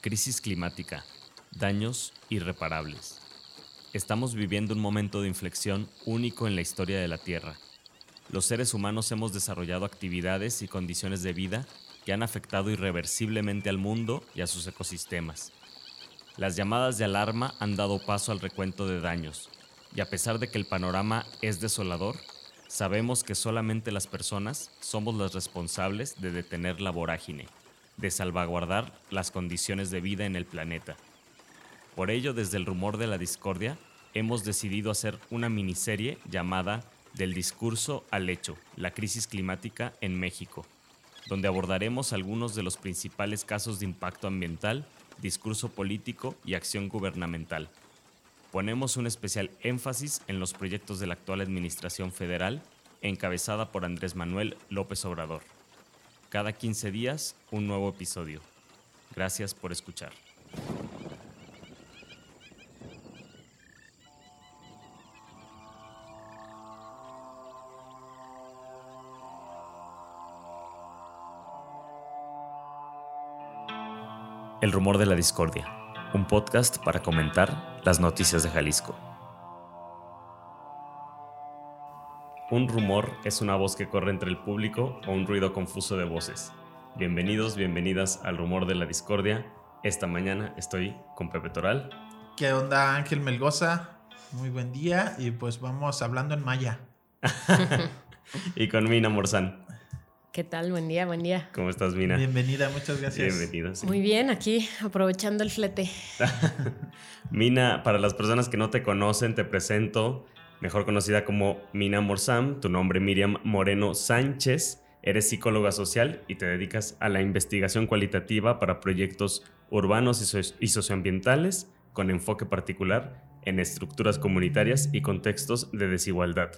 Crisis climática. Daños irreparables. Estamos viviendo un momento de inflexión único en la historia de la Tierra. Los seres humanos hemos desarrollado actividades y condiciones de vida que han afectado irreversiblemente al mundo y a sus ecosistemas. Las llamadas de alarma han dado paso al recuento de daños, y a pesar de que el panorama es desolador, sabemos que solamente las personas somos las responsables de detener la vorágine, de salvaguardar las condiciones de vida en el planeta. Por ello, desde el rumor de la discordia, hemos decidido hacer una miniserie llamada Del discurso al hecho, la crisis climática en México, donde abordaremos algunos de los principales casos de impacto ambiental, discurso político y acción gubernamental ponemos un especial énfasis en los proyectos de la actual Administración Federal, encabezada por Andrés Manuel López Obrador. Cada 15 días, un nuevo episodio. Gracias por escuchar. El rumor de la discordia un podcast para comentar las noticias de Jalisco. Un rumor es una voz que corre entre el público o un ruido confuso de voces. Bienvenidos, bienvenidas al rumor de la discordia. Esta mañana estoy con Pepe Toral. ¿Qué onda Ángel Melgoza? Muy buen día y pues vamos hablando en maya. y con Mina Morzán. ¿Qué tal? Buen día, buen día. ¿Cómo estás, Mina? Bienvenida, muchas gracias. Bienvenida. Muy bien, aquí aprovechando el flete. Mina, para las personas que no te conocen, te presento, mejor conocida como Mina Morsam, tu nombre Miriam Moreno Sánchez. Eres psicóloga social y te dedicas a la investigación cualitativa para proyectos urbanos y, y socioambientales con enfoque particular en estructuras comunitarias y contextos de desigualdad.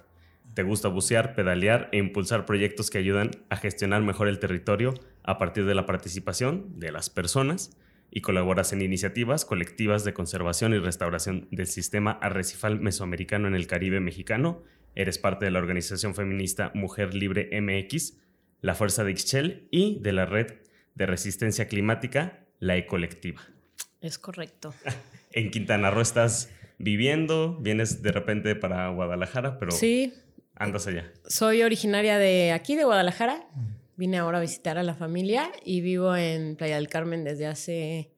Te gusta bucear, pedalear e impulsar proyectos que ayudan a gestionar mejor el territorio a partir de la participación de las personas y colaboras en iniciativas colectivas de conservación y restauración del sistema arrecifal mesoamericano en el Caribe mexicano. Eres parte de la organización feminista Mujer Libre MX, la Fuerza de Ixchel y de la red de resistencia climática, la Ecolectiva. Es correcto. en Quintana Roo estás viviendo, vienes de repente para Guadalajara, pero... Sí, Andas allá. Soy originaria de aquí, de Guadalajara. Vine ahora a visitar a la familia y vivo en Playa del Carmen desde hace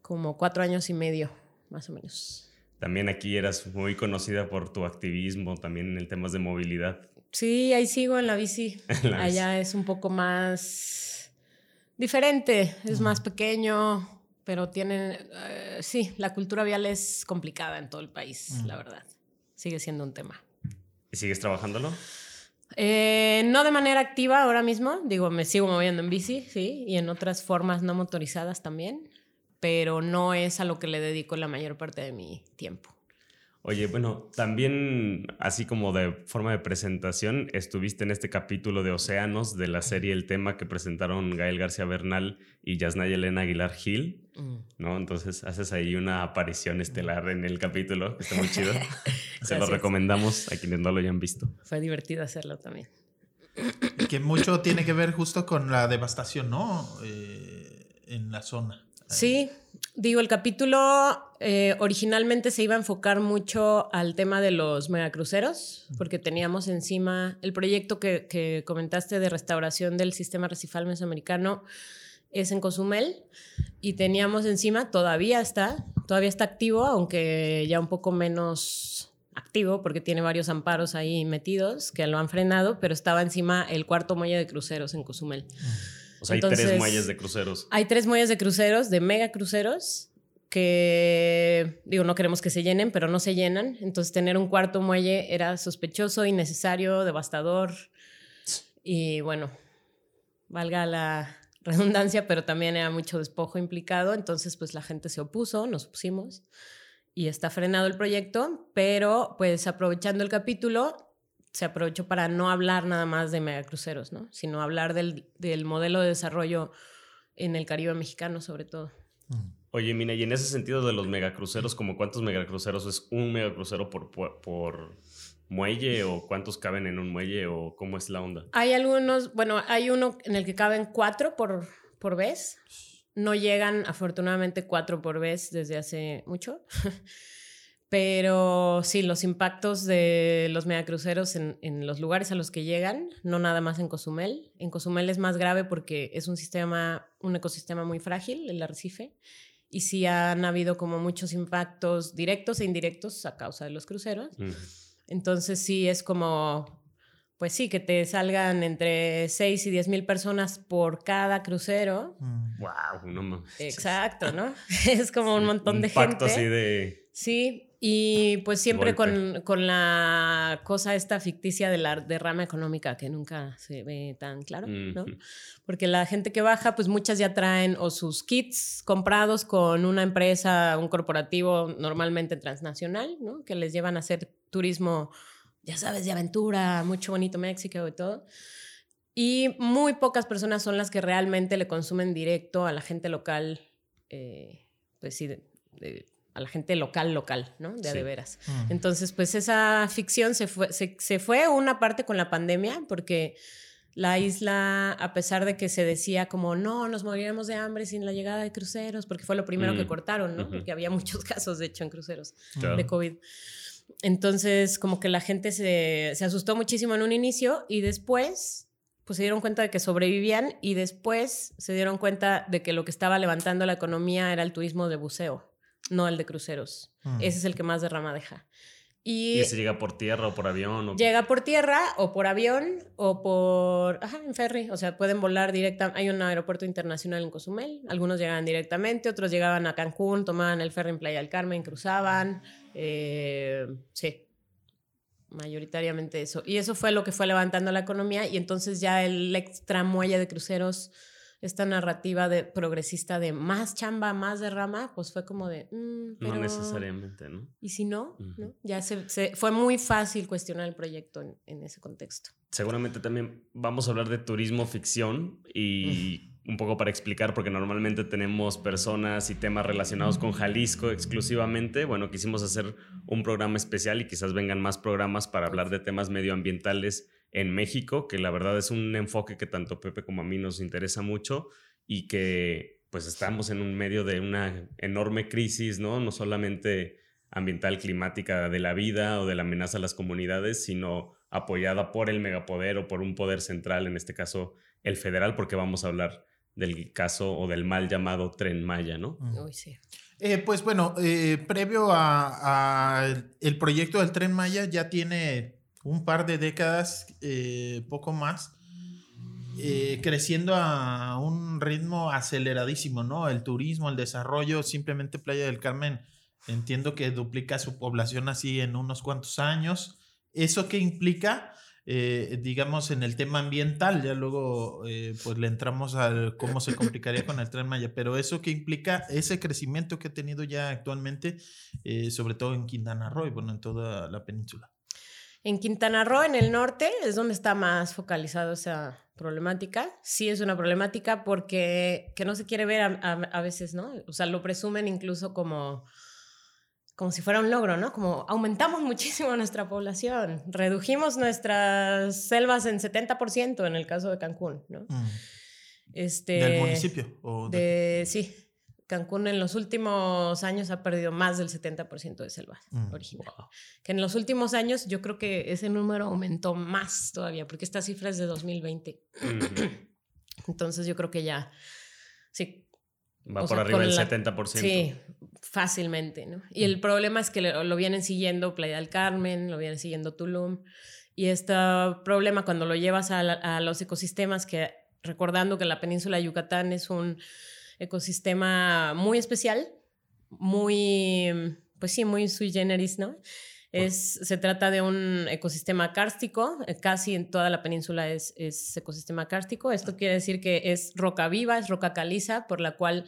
como cuatro años y medio, más o menos. También aquí eras muy conocida por tu activismo, también en el temas de movilidad. Sí, ahí sigo en la bici. Allá es un poco más diferente, es más pequeño, pero tienen, eh, sí, la cultura vial es complicada en todo el país, la verdad. Sigue siendo un tema. ¿Y sigues trabajándolo? Eh, no de manera activa ahora mismo, digo, me sigo moviendo en bici, sí, y en otras formas no motorizadas también, pero no es a lo que le dedico la mayor parte de mi tiempo. Oye, bueno, también así como de forma de presentación, estuviste en este capítulo de Océanos de la serie El tema que presentaron Gael García Bernal y Yasnaya Elena Aguilar Gil. ¿No? Entonces haces ahí una aparición estelar en el capítulo, está muy chido. Se lo recomendamos a quienes no lo hayan visto. Fue divertido hacerlo también. Que mucho tiene que ver justo con la devastación, ¿no? Eh, en la zona. Sí, digo, el capítulo eh, originalmente se iba a enfocar mucho al tema de los megacruceros, porque teníamos encima el proyecto que, comentaste de restauración del sistema recifal mesoamericano es en Cozumel y teníamos encima, todavía está, todavía está activo, aunque ya un poco menos activo porque tiene varios amparos ahí metidos que lo han frenado, pero estaba encima el cuarto muelle de cruceros en Cozumel. O sea, hay tres muelles de cruceros. Hay tres muelles de cruceros, de mega cruceros, que, digo, no queremos que se llenen, pero no se llenan. Entonces, tener un cuarto muelle era sospechoso, innecesario, devastador. Y bueno, valga la redundancia, pero también era mucho despojo implicado. Entonces, pues la gente se opuso, nos opusimos y está frenado el proyecto, pero pues aprovechando el capítulo, se aprovechó para no hablar nada más de megacruceros, ¿no? Sino hablar del, modelo de desarrollo en el Caribe mexicano, sobre todo. Oye, Mina, y en ese sentido de los megacruceros, ¿como cuántos megacruceros es un megacrucero por, por, muelle o cuántos caben en un muelle o cómo es la onda? Hay algunos, bueno, hay uno en el que caben cuatro por, por vez. no llegan afortunadamente cuatro por vez desde hace mucho. Pero sí, los impactos de los megacruceros en, en los lugares a los que llegan, no nada más en Cozumel. En Cozumel es más grave porque es un sistema, un ecosistema muy frágil, el arrecife, y sí han habido como muchos impactos directos e indirectos a causa de los cruceros. Entonces sí es como, pues sí, que te salgan entre 6 y 10 mil personas por cada crucero. Wow, no mames. Exacto, ¿no? es como un montón de gente. así de... Sí, y pues siempre con, con, la cosa esta ficticia de la derrama económica que nunca se ve tan claro, ¿no? Porque la gente que baja, pues muchas ya traen o sus kits comprados con una empresa, un corporativo normalmente transnacional, ¿no? Que les llevan a hacer turismo, ya sabes, de aventura, mucho bonito México y todo. Y muy pocas personas son las que realmente le consumen directo a la gente local, eh, pues sí, de a la gente local, local, ¿no? De de veras. Entonces, pues esa ficción se fue, se, fue una parte con la pandemia, porque la isla, a pesar de que se decía como, no, nos moriremos de hambre sin la llegada de cruceros, porque fue lo primero que mm. cortaron, ¿no? Porque había muchos casos, de hecho, en cruceros de COVID. Entonces, como que la gente se, se asustó muchísimo en un inicio y después pues se dieron cuenta de que sobrevivían y después se dieron cuenta de que lo que estaba levantando la economía era el turismo de buceo no el de cruceros. Mm. Ese es el que más derrama deja. Y, ese llega por tierra o por avión? Llega por tierra o por avión o por... Ajá, en ferry. O sea, pueden volar directamente. Hay un aeropuerto internacional en Cozumel. Algunos llegaban directamente, otros llegaban a Cancún, tomaban el ferry en Playa del Carmen, cruzaban. Eh, sí, mayoritariamente eso. Y eso fue lo que fue levantando la economía y entonces ya el extra muelle de cruceros esta narrativa de progresista de más chamba, más derrama, pues fue como de... Mm, no necesariamente, ¿no? Y si no, ¿no? Ya se, fue muy fácil cuestionar el proyecto en, ese contexto. Seguramente también vamos a hablar de turismo ficción y un poco para explicar, porque normalmente tenemos personas y temas relacionados con Jalisco exclusivamente. Bueno, quisimos hacer un programa especial y quizás vengan más programas para hablar de temas medioambientales en México, que la verdad es un enfoque que tanto Pepe como a mí nos interesa mucho y que pues estamos en un medio de una enorme crisis, ¿no? No solamente ambiental, climática de la vida o de la amenaza a las comunidades, sino apoyada por el megapoder o por un poder central, en este caso el federal, porque vamos a hablar del caso o del mal llamado Tren Maya, ¿no? Uy, sí. Eh, pues bueno, eh, previo a, el proyecto del Tren Maya ya tiene un par de décadas, eh, poco más, eh, creciendo a un ritmo aceleradísimo, ¿no? El turismo, el desarrollo, simplemente Playa del Carmen, entiendo que duplica su población así en unos cuantos años. ¿Eso qué implica? Eh, digamos, en el tema ambiental, ya luego pues le entramos a cómo se complicaría con el tren Maya, pero eso que implica ese crecimiento que ha tenido ya actualmente, sobre todo en Quintana Roo y bueno, en toda la península. En Quintana Roo, en el norte, es donde está más focalizado esa problemática. Sí es una problemática porque que no se quiere ver a, veces, ¿no? O sea, lo presumen incluso como, como si fuera un logro, ¿no? Como aumentamos muchísimo nuestra población, redujimos nuestras selvas en 70% en el caso de Cancún, ¿no? Mm. Este, ¿Del municipio? de, sí, Cancún en los últimos años ha perdido más del 70% de selva mm, original. Que en los últimos años yo creo que ese número aumentó más todavía, porque esta cifra es de 2020. Entonces yo creo que ya, sí. Va por arriba del 70%. Sí, fácilmente, ¿no? Y el problema es que lo, vienen siguiendo Playa del Carmen, lo vienen siguiendo Tulum. Y este problema cuando lo llevas a, a los ecosistemas, que recordando que la península de Yucatán es un ecosistema muy especial, muy, pues sí, muy sui generis, ¿no? Es, se trata de un ecosistema kárstico, eh, casi en toda la península es, es, ecosistema kárstico. Esto quiere decir que es roca viva, es roca caliza, por la cual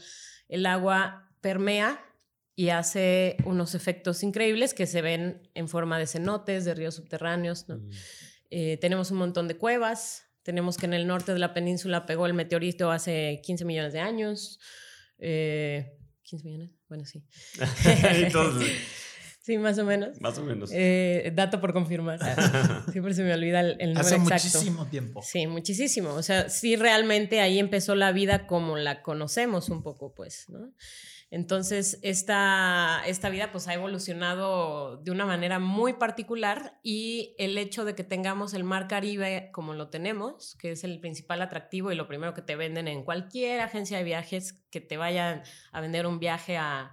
el agua permea y hace unos efectos increíbles que se ven en forma de cenotes, de ríos subterráneos. ¿no? Mm. Eh, tenemos un montón de cuevas, tenemos que en el norte de la península pegó el meteorito hace 15 millones de años. Eh, 15 millones, bueno, sí. Sí, más o menos. Más o menos. Eh, dato por confirmar. Siempre se me olvida el, el número Hace exacto. muchísimo tiempo. Sí, muchísimo. O sea, sí, realmente ahí empezó la vida como la conocemos un poco, pues, ¿no? Entonces, esta, esta vida pues ha evolucionado de una manera muy particular y el hecho de que tengamos el mar Caribe como lo tenemos, que es el principal atractivo y lo primero que te venden en cualquier agencia de viajes que te vayan a vender un viaje a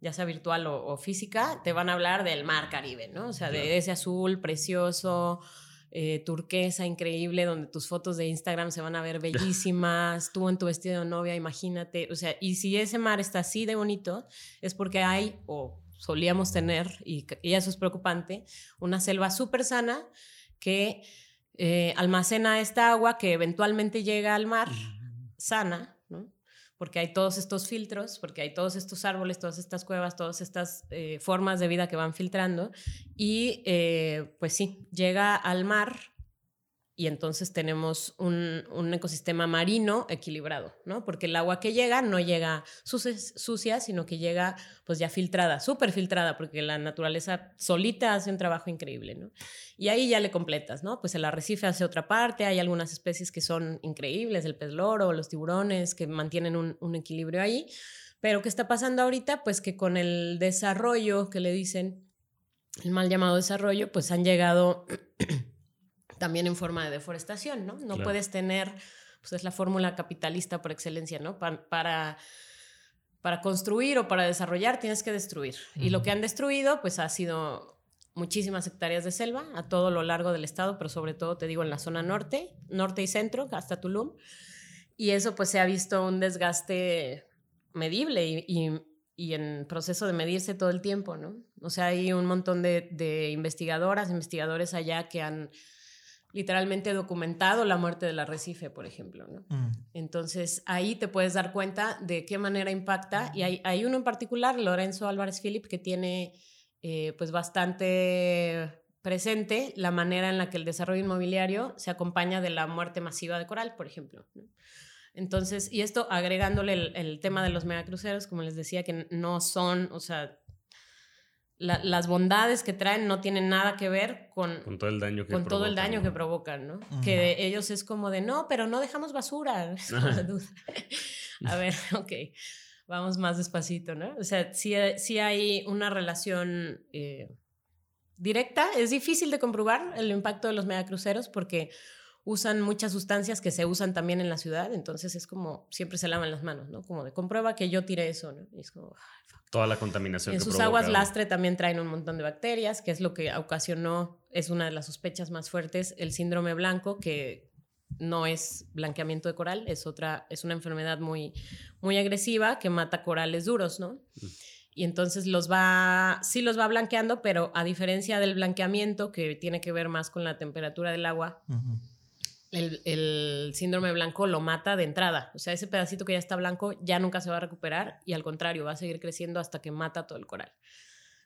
ya sea virtual o, o física, te van a hablar del mar Caribe, ¿no? O sea, de ese azul precioso, eh, turquesa increíble, donde tus fotos de Instagram se van a ver bellísimas, tú en tu vestido de novia, imagínate, o sea, y si ese mar está así de bonito, es porque hay, o solíamos tener, y, y eso es preocupante, una selva súper sana que eh, almacena esta agua que eventualmente llega al mar sana. Porque hay todos estos filtros, porque hay todos estos árboles, todas estas cuevas, todas estas eh, formas de vida que van filtrando. Y eh, pues sí, llega al mar y entonces tenemos un, un ecosistema marino equilibrado, ¿no? Porque el agua que llega no llega sucia, sino que llega pues ya filtrada, súper filtrada, porque la naturaleza solita hace un trabajo increíble, ¿no? Y ahí ya le completas, ¿no? Pues el arrecife hace otra parte, hay algunas especies que son increíbles, el pez loro, los tiburones, que mantienen un, un equilibrio ahí. Pero ¿qué está pasando ahorita? Pues que con el desarrollo que le dicen, el mal llamado desarrollo, pues han llegado también en forma de deforestación, ¿no? No Claro. puedes tener, pues es la fórmula capitalista por excelencia, ¿no? Pa- para, para construir o para desarrollar tienes que destruir. Y lo que han destruido, pues ha sido muchísimas hectáreas de selva a todo lo largo del estado, pero sobre todo, te digo, en la zona norte, norte y centro, hasta Tulum. Y eso pues se ha visto un desgaste medible y, y- y en proceso de medirse todo el tiempo, ¿no? O sea, hay un montón de, de investigadoras, investigadores allá que han literalmente documentado la muerte del arrecife, por ejemplo, ¿no? Mm. Entonces ahí te puedes dar cuenta de qué manera impacta. Y hay, hay uno en particular, Lorenzo Álvarez Philip, que tiene eh, pues bastante presente la manera en la que el desarrollo inmobiliario se acompaña de la muerte masiva de coral, por ejemplo. ¿no? Entonces, y esto agregándole el, el tema de los megacruceros, como les decía, que no son, o sea, la- las bondades que traen no tienen nada que ver con, Con todo el daño que con todo el provocan, daño ¿no? que provocan, ¿no? Que de ellos es como de, no, pero no dejamos basura. A ver, ok, vamos más despacito, ¿no? O sea, sí, sí hay una relación eh, directa. Es difícil de comprobar el impacto de los megacruceros porque usan muchas sustancias que se usan también en la ciudad, entonces es como, siempre se lavan las manos, ¿no? Como de, comprueba que yo tiré eso, ¿no? Y es como, Toda la contaminación en que sus provoca, aguas ¿no? lastre también traen un montón de bacterias, que es lo que ocasionó, es una de las sospechas más fuertes, el síndrome blanco, que no es blanqueamiento de coral, es otra, es una enfermedad muy, muy agresiva que mata corales duros, ¿no? Mm. Y entonces los va, sí los va blanqueando, pero a diferencia del blanqueamiento, que tiene que ver más con la temperatura del agua. El, el síndrome blanco lo mata de entrada. O sea, ese pedacito que ya está blanco ya nunca se va a recuperar y al contrario, va a seguir creciendo hasta que mata todo el coral.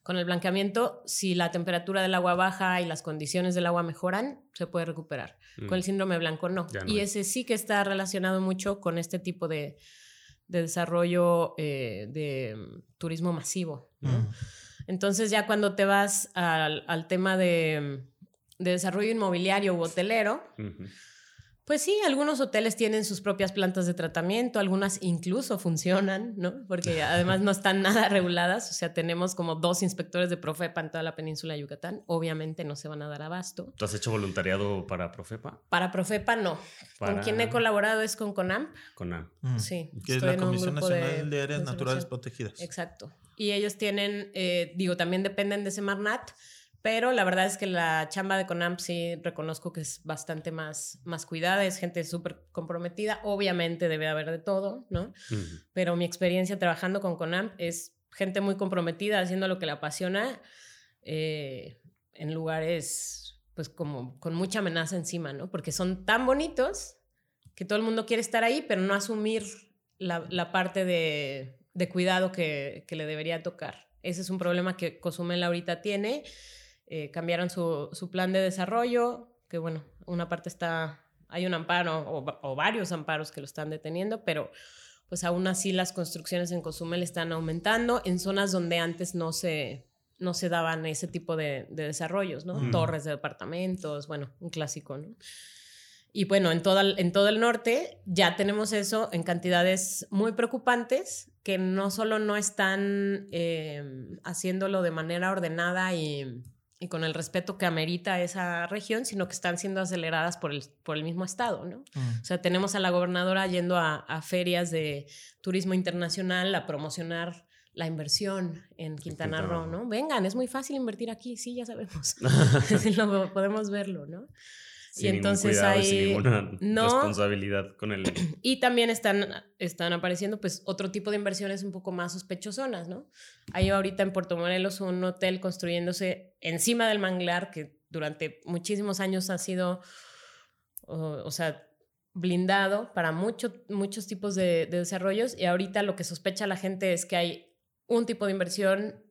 Con el blanqueamiento, si la temperatura del agua baja y las condiciones del agua mejoran, se puede recuperar. Mm. Con el síndrome blanco no. No y ese sí que está relacionado mucho con este tipo de, de desarrollo eh, de mm, turismo masivo. ¿no? Mm. Entonces ya cuando te vas al, al tema de, de desarrollo inmobiliario u hotelero. Pues sí, algunos hoteles tienen sus propias plantas de tratamiento, algunas incluso funcionan, ¿no? Porque además no están nada reguladas, o sea, tenemos como dos inspectores de Profepa en toda la península de Yucatán, obviamente no se van a dar abasto. ¿Tú has hecho voluntariado para Profepa? Para Profepa no. Para- Con quien he colaborado es con CONAMP, Con A. Mm. sí. Que es la Comisión Nacional de, Áreas conservación. Naturales Protegidas. Exacto. Y ellos tienen, eh, digo, también dependen de Semarnat, pero la verdad es que la chamba de CONAMP sí reconozco que es bastante más, más cuidada, es gente súper comprometida, obviamente debe haber de todo, ¿no? Ujú. Pero mi experiencia trabajando con CONAMP es gente muy comprometida, haciendo lo que le apasiona, eh, en lugares, pues como con mucha amenaza encima, ¿no? Porque son tan bonitos que todo el mundo quiere estar ahí, pero no asumir la, la parte de, de cuidado que, que le debería tocar. Ese es un problema que Cozumel ahorita tiene. Eh, cambiaron su, su plan de desarrollo, que bueno, una parte está, hay un amparo o, va- o varios amparos que lo están deteniendo, pero pues aún así las construcciones en Cozumel están aumentando en zonas donde antes no se, no se daban ese tipo de, desarrollos, ¿no? Torres de departamentos, bueno, un clásico, ¿no? Y bueno, en, toda, en todo el norte ya tenemos eso en cantidades muy preocupantes que no solo no están em, haciéndolo de manera ordenada y, con el respeto que amerita esa región, sino que están siendo aceleradas por el, por el mismo Estado, ¿no? Mm. O sea, tenemos a la gobernadora yendo a, a, ferias de turismo internacional a promocionar la inversión en Quintana, Roo, ¿no? Vengan, es muy fácil invertir aquí, sí, ya sabemos. podemos verlo, ¿no? Y entonces hay sin ninguna responsabilidad con el y también están están apareciendo pues otro tipo de inversiones un poco más sospechosonas no hay ahorita en Puerto Morelos un hotel construyéndose encima del manglar que durante muchísimos años ha sido o, sea blindado para muchos muchos tipos de, de desarrollos y ahorita lo que sospecha la gente es que hay un tipo de inversión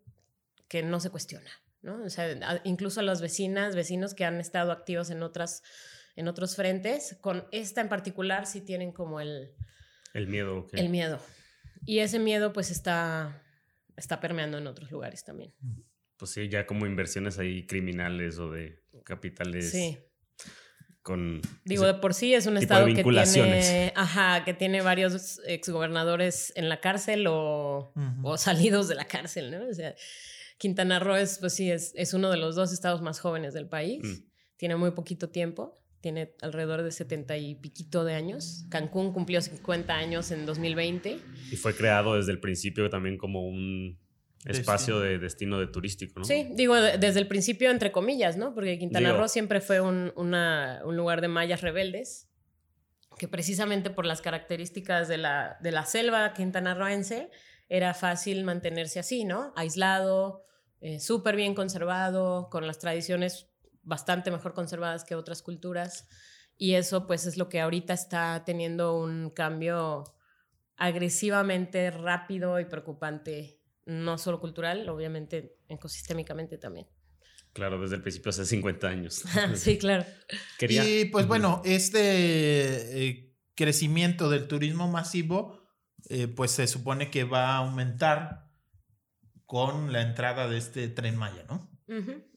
que no se cuestiona ¿no? O sea, incluso las vecinas, vecinos que han estado activos en otras en otros frentes, con esta en particular sí tienen como el el miedo, el miedo. Y ese miedo pues está está permeando en otros lugares también. Pues sí, ya como inversiones ahí criminales o de capitales. Sí. Con Digo, de por sí es un estado que tiene, ajá, que tiene varios exgobernadores en la cárcel o, o salidos de la cárcel, ¿no? O sea, Quintana Roo es, pues sí, es, es uno de los dos estados más jóvenes del país. Mm. Tiene muy poquito tiempo, tiene alrededor de 70 y piquito de años. Cancún cumplió 50 años en 2020. Y fue creado desde el principio también como un espacio de destino de turístico, ¿no? Sí, digo, desde el principio, entre comillas, ¿no? Porque Quintana Roo siempre fue un, un, lugar de mayas rebeldes, que precisamente por las características de la, de la selva quintanarroense era fácil mantenerse así, ¿no? Aislado, eh, súper bien conservado, con las tradiciones bastante mejor conservadas que otras culturas. Y eso pues es lo que ahorita está teniendo un cambio agresivamente rápido y preocupante, no solo cultural, obviamente ecosistémicamente también. Claro, desde el principio hace 50 años. sí, claro. Y pues bueno, este eh, crecimiento del turismo masivo, eh, pues se supone que va a aumentar con la entrada de este tren Maya, ¿no?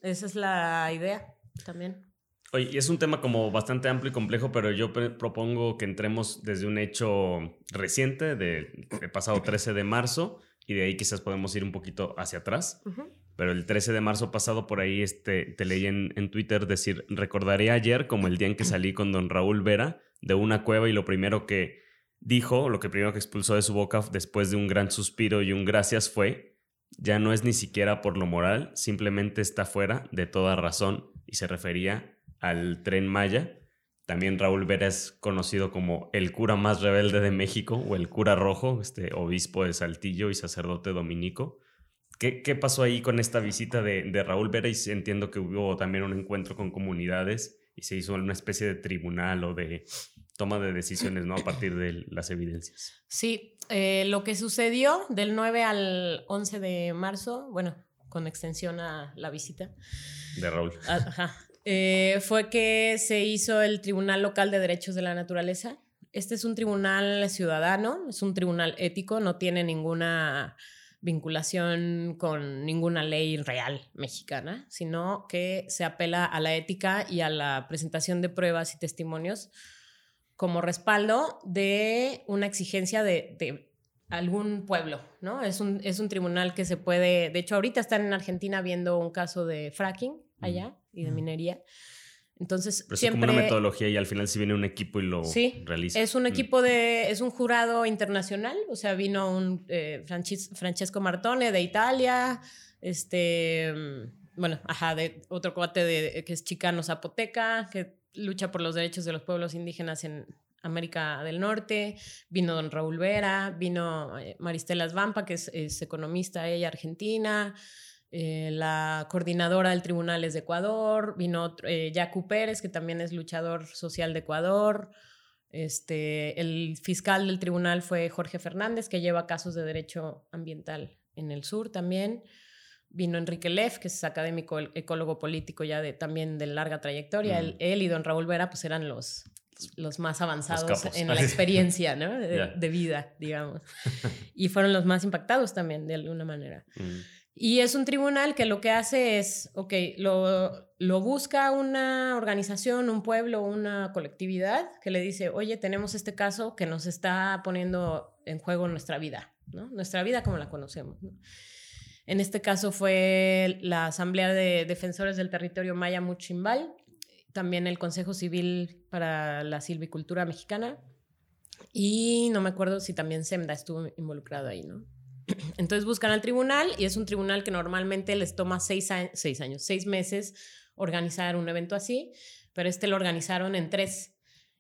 Esa es la idea también. Oye, y es un tema como bastante amplio y complejo, pero yo propongo que entremos desde un hecho reciente del pasado 13 de marzo y de ahí quizás podemos ir un poquito hacia atrás. Pero el 13 de marzo pasado por ahí este, te leí en, en Twitter decir, recordaré ayer como el día en que salí con don Raúl Vera de una cueva y lo primero que dijo, lo que primero que expulsó de su boca después de un gran suspiro y un gracias fue, ya no es ni siquiera por lo moral, simplemente está fuera de toda razón y se refería al tren Maya. También Raúl Vera es conocido como el cura más rebelde de México o el cura rojo, este obispo de Saltillo y sacerdote dominico. ¿Qué, qué pasó ahí con esta visita de, de Raúl Vera? Y entiendo que hubo también un encuentro con comunidades y se hizo una especie de tribunal o de toma de decisiones, ¿no? A partir de las evidencias. Sí, eh, lo que sucedió del 9 al 11 de marzo, bueno, con extensión a la visita. De Raúl. Ajá. Eh, fue que se hizo el Tribunal Local de Derechos de la Naturaleza. Este es un tribunal ciudadano, es un tribunal ético, no tiene ninguna vinculación con ninguna ley real mexicana, sino que se apela a la ética y a la presentación de pruebas y testimonios como respaldo de una exigencia de, algún pueblo, ¿no? Es un, es un tribunal que se puede, de hecho ahorita están en Argentina viendo un caso de fracking allá y de minería. Entonces, Pero siempre... Es como una metodología y al final si viene un equipo y lo sí, realiza. Es un equipo de, es un jurado internacional, o sea, vino un eh, Francesco Martone de Italia, este, mm, bueno, ajá, de otro cuate de, que es chicano zapoteca, que lucha por los derechos de los pueblos indígenas en América del Norte, vino don Raúl Vera, vino eh, Maristela Svampa, que es, economista, ella argentina, eh, la coordinadora del Tribunal es de Ecuador, vino eh, Pérez, que también es luchador social de Ecuador, este, el fiscal del tribunal fue Jorge Fernández, que lleva casos de derecho ambiental en el sur también. Vino Enrique Leff, que es académico, ecólogo político ya de, también de larga trayectoria. Mm. Él, y don Raúl Vera pues eran los, los más avanzados en la experiencia de, vida, digamos. y fueron los más impactados también, de alguna manera. Mm. Y es un tribunal que lo que hace es, ok, lo, lo busca una organización, un pueblo, una colectividad que le dice, oye, tenemos este caso que nos está poniendo en juego nuestra vida, ¿no? Nuestra vida como la conocemos. En este caso fue la Asamblea de Defensores del Territorio Maya Muchimbal, también el Consejo Civil para la Silvicultura Mexicana y no me acuerdo si también SEMDA estuvo involucrado ahí, ¿no? Entonces buscan al tribunal y es un tribunal que normalmente les toma seis, seis años, seis meses organizar un evento así, pero este lo organizaron en tres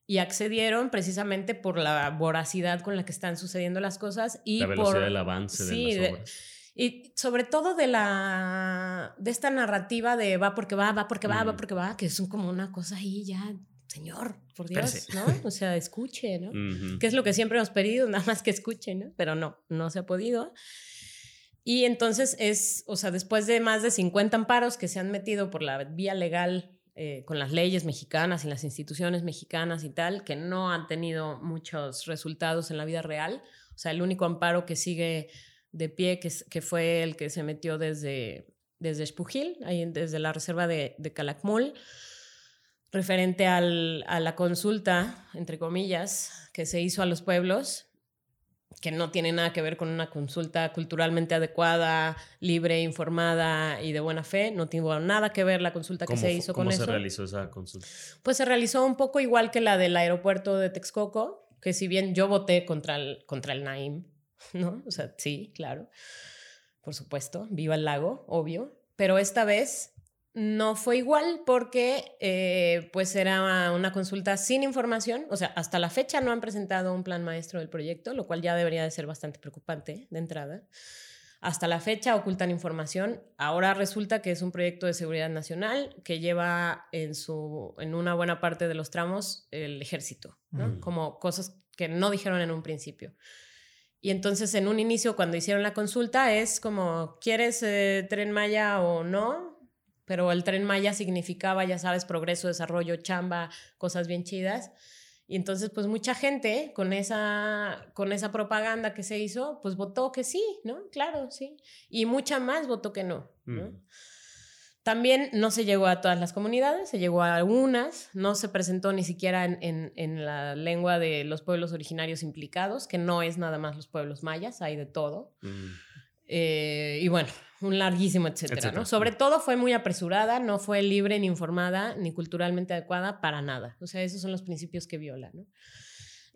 y accedieron precisamente por la voracidad con la que están sucediendo las cosas y la velocidad por del avance de las obras. Y sobre todo de la de esta narrativa de va porque va, va porque va, va porque va, que es como una cosa ahí ya Señor, por Dios, ¿no? O sea, escuche, ¿no? Que es lo que siempre hemos pedido, nada más que escuche, ¿no? Pero no, no se ha podido. Y entonces es, o sea, después de más de 50 amparos que se han metido por la vía legal eh, con las leyes mexicanas y las instituciones mexicanas y tal, que no han tenido muchos resultados en la vida real. O sea, el único amparo que sigue de pie, que, que fue el que se metió desde, desde Espujil, ahí desde la reserva de, de Calakmul, referente al, a la consulta, entre comillas, que se hizo a los pueblos, que no tiene nada que ver con una consulta culturalmente adecuada, libre, informada y de buena fe. No tuvo nada que ver la consulta que se hizo con eso. ¿Cómo se realizó esa consulta? Pues se realizó un poco igual que la del aeropuerto de Texcoco, que si bien yo voté contra el, contra el Naim, ¿no? O sea, sí, claro, por supuesto, viva el lago, obvio, pero esta vez no fue igual porque eh, pues era una consulta sin información, o sea, hasta la fecha no han presentado un plan maestro del proyecto, lo cual ya debería de ser bastante preocupante de entrada. Hasta la fecha ocultan información. Ahora resulta que es un proyecto de seguridad nacional que lleva en, su, en una buena parte de los tramos el ejército, ¿no? como cosas que no dijeron en un principio. Y entonces en un inicio cuando hicieron la consulta es como, ¿quieres eh, tren Maya o no? pero el tren Maya significaba, ya sabes, progreso, desarrollo, chamba, cosas bien chidas. Y entonces, pues mucha gente con esa, con esa propaganda que se hizo, pues votó que sí, ¿no? Claro, sí. Y mucha más votó que no, ¿no? También no se llegó a todas las comunidades, se llegó a algunas, no se presentó ni siquiera en, en, la lengua de los pueblos originarios implicados, que no es nada más los pueblos mayas, hay de todo. Mm. Eh, y bueno, un larguísimo etcétera, ¿no? Sobre todo fue muy apresurada, no fue libre ni informada ni culturalmente adecuada para nada. O sea, esos son los principios que viola, ¿no?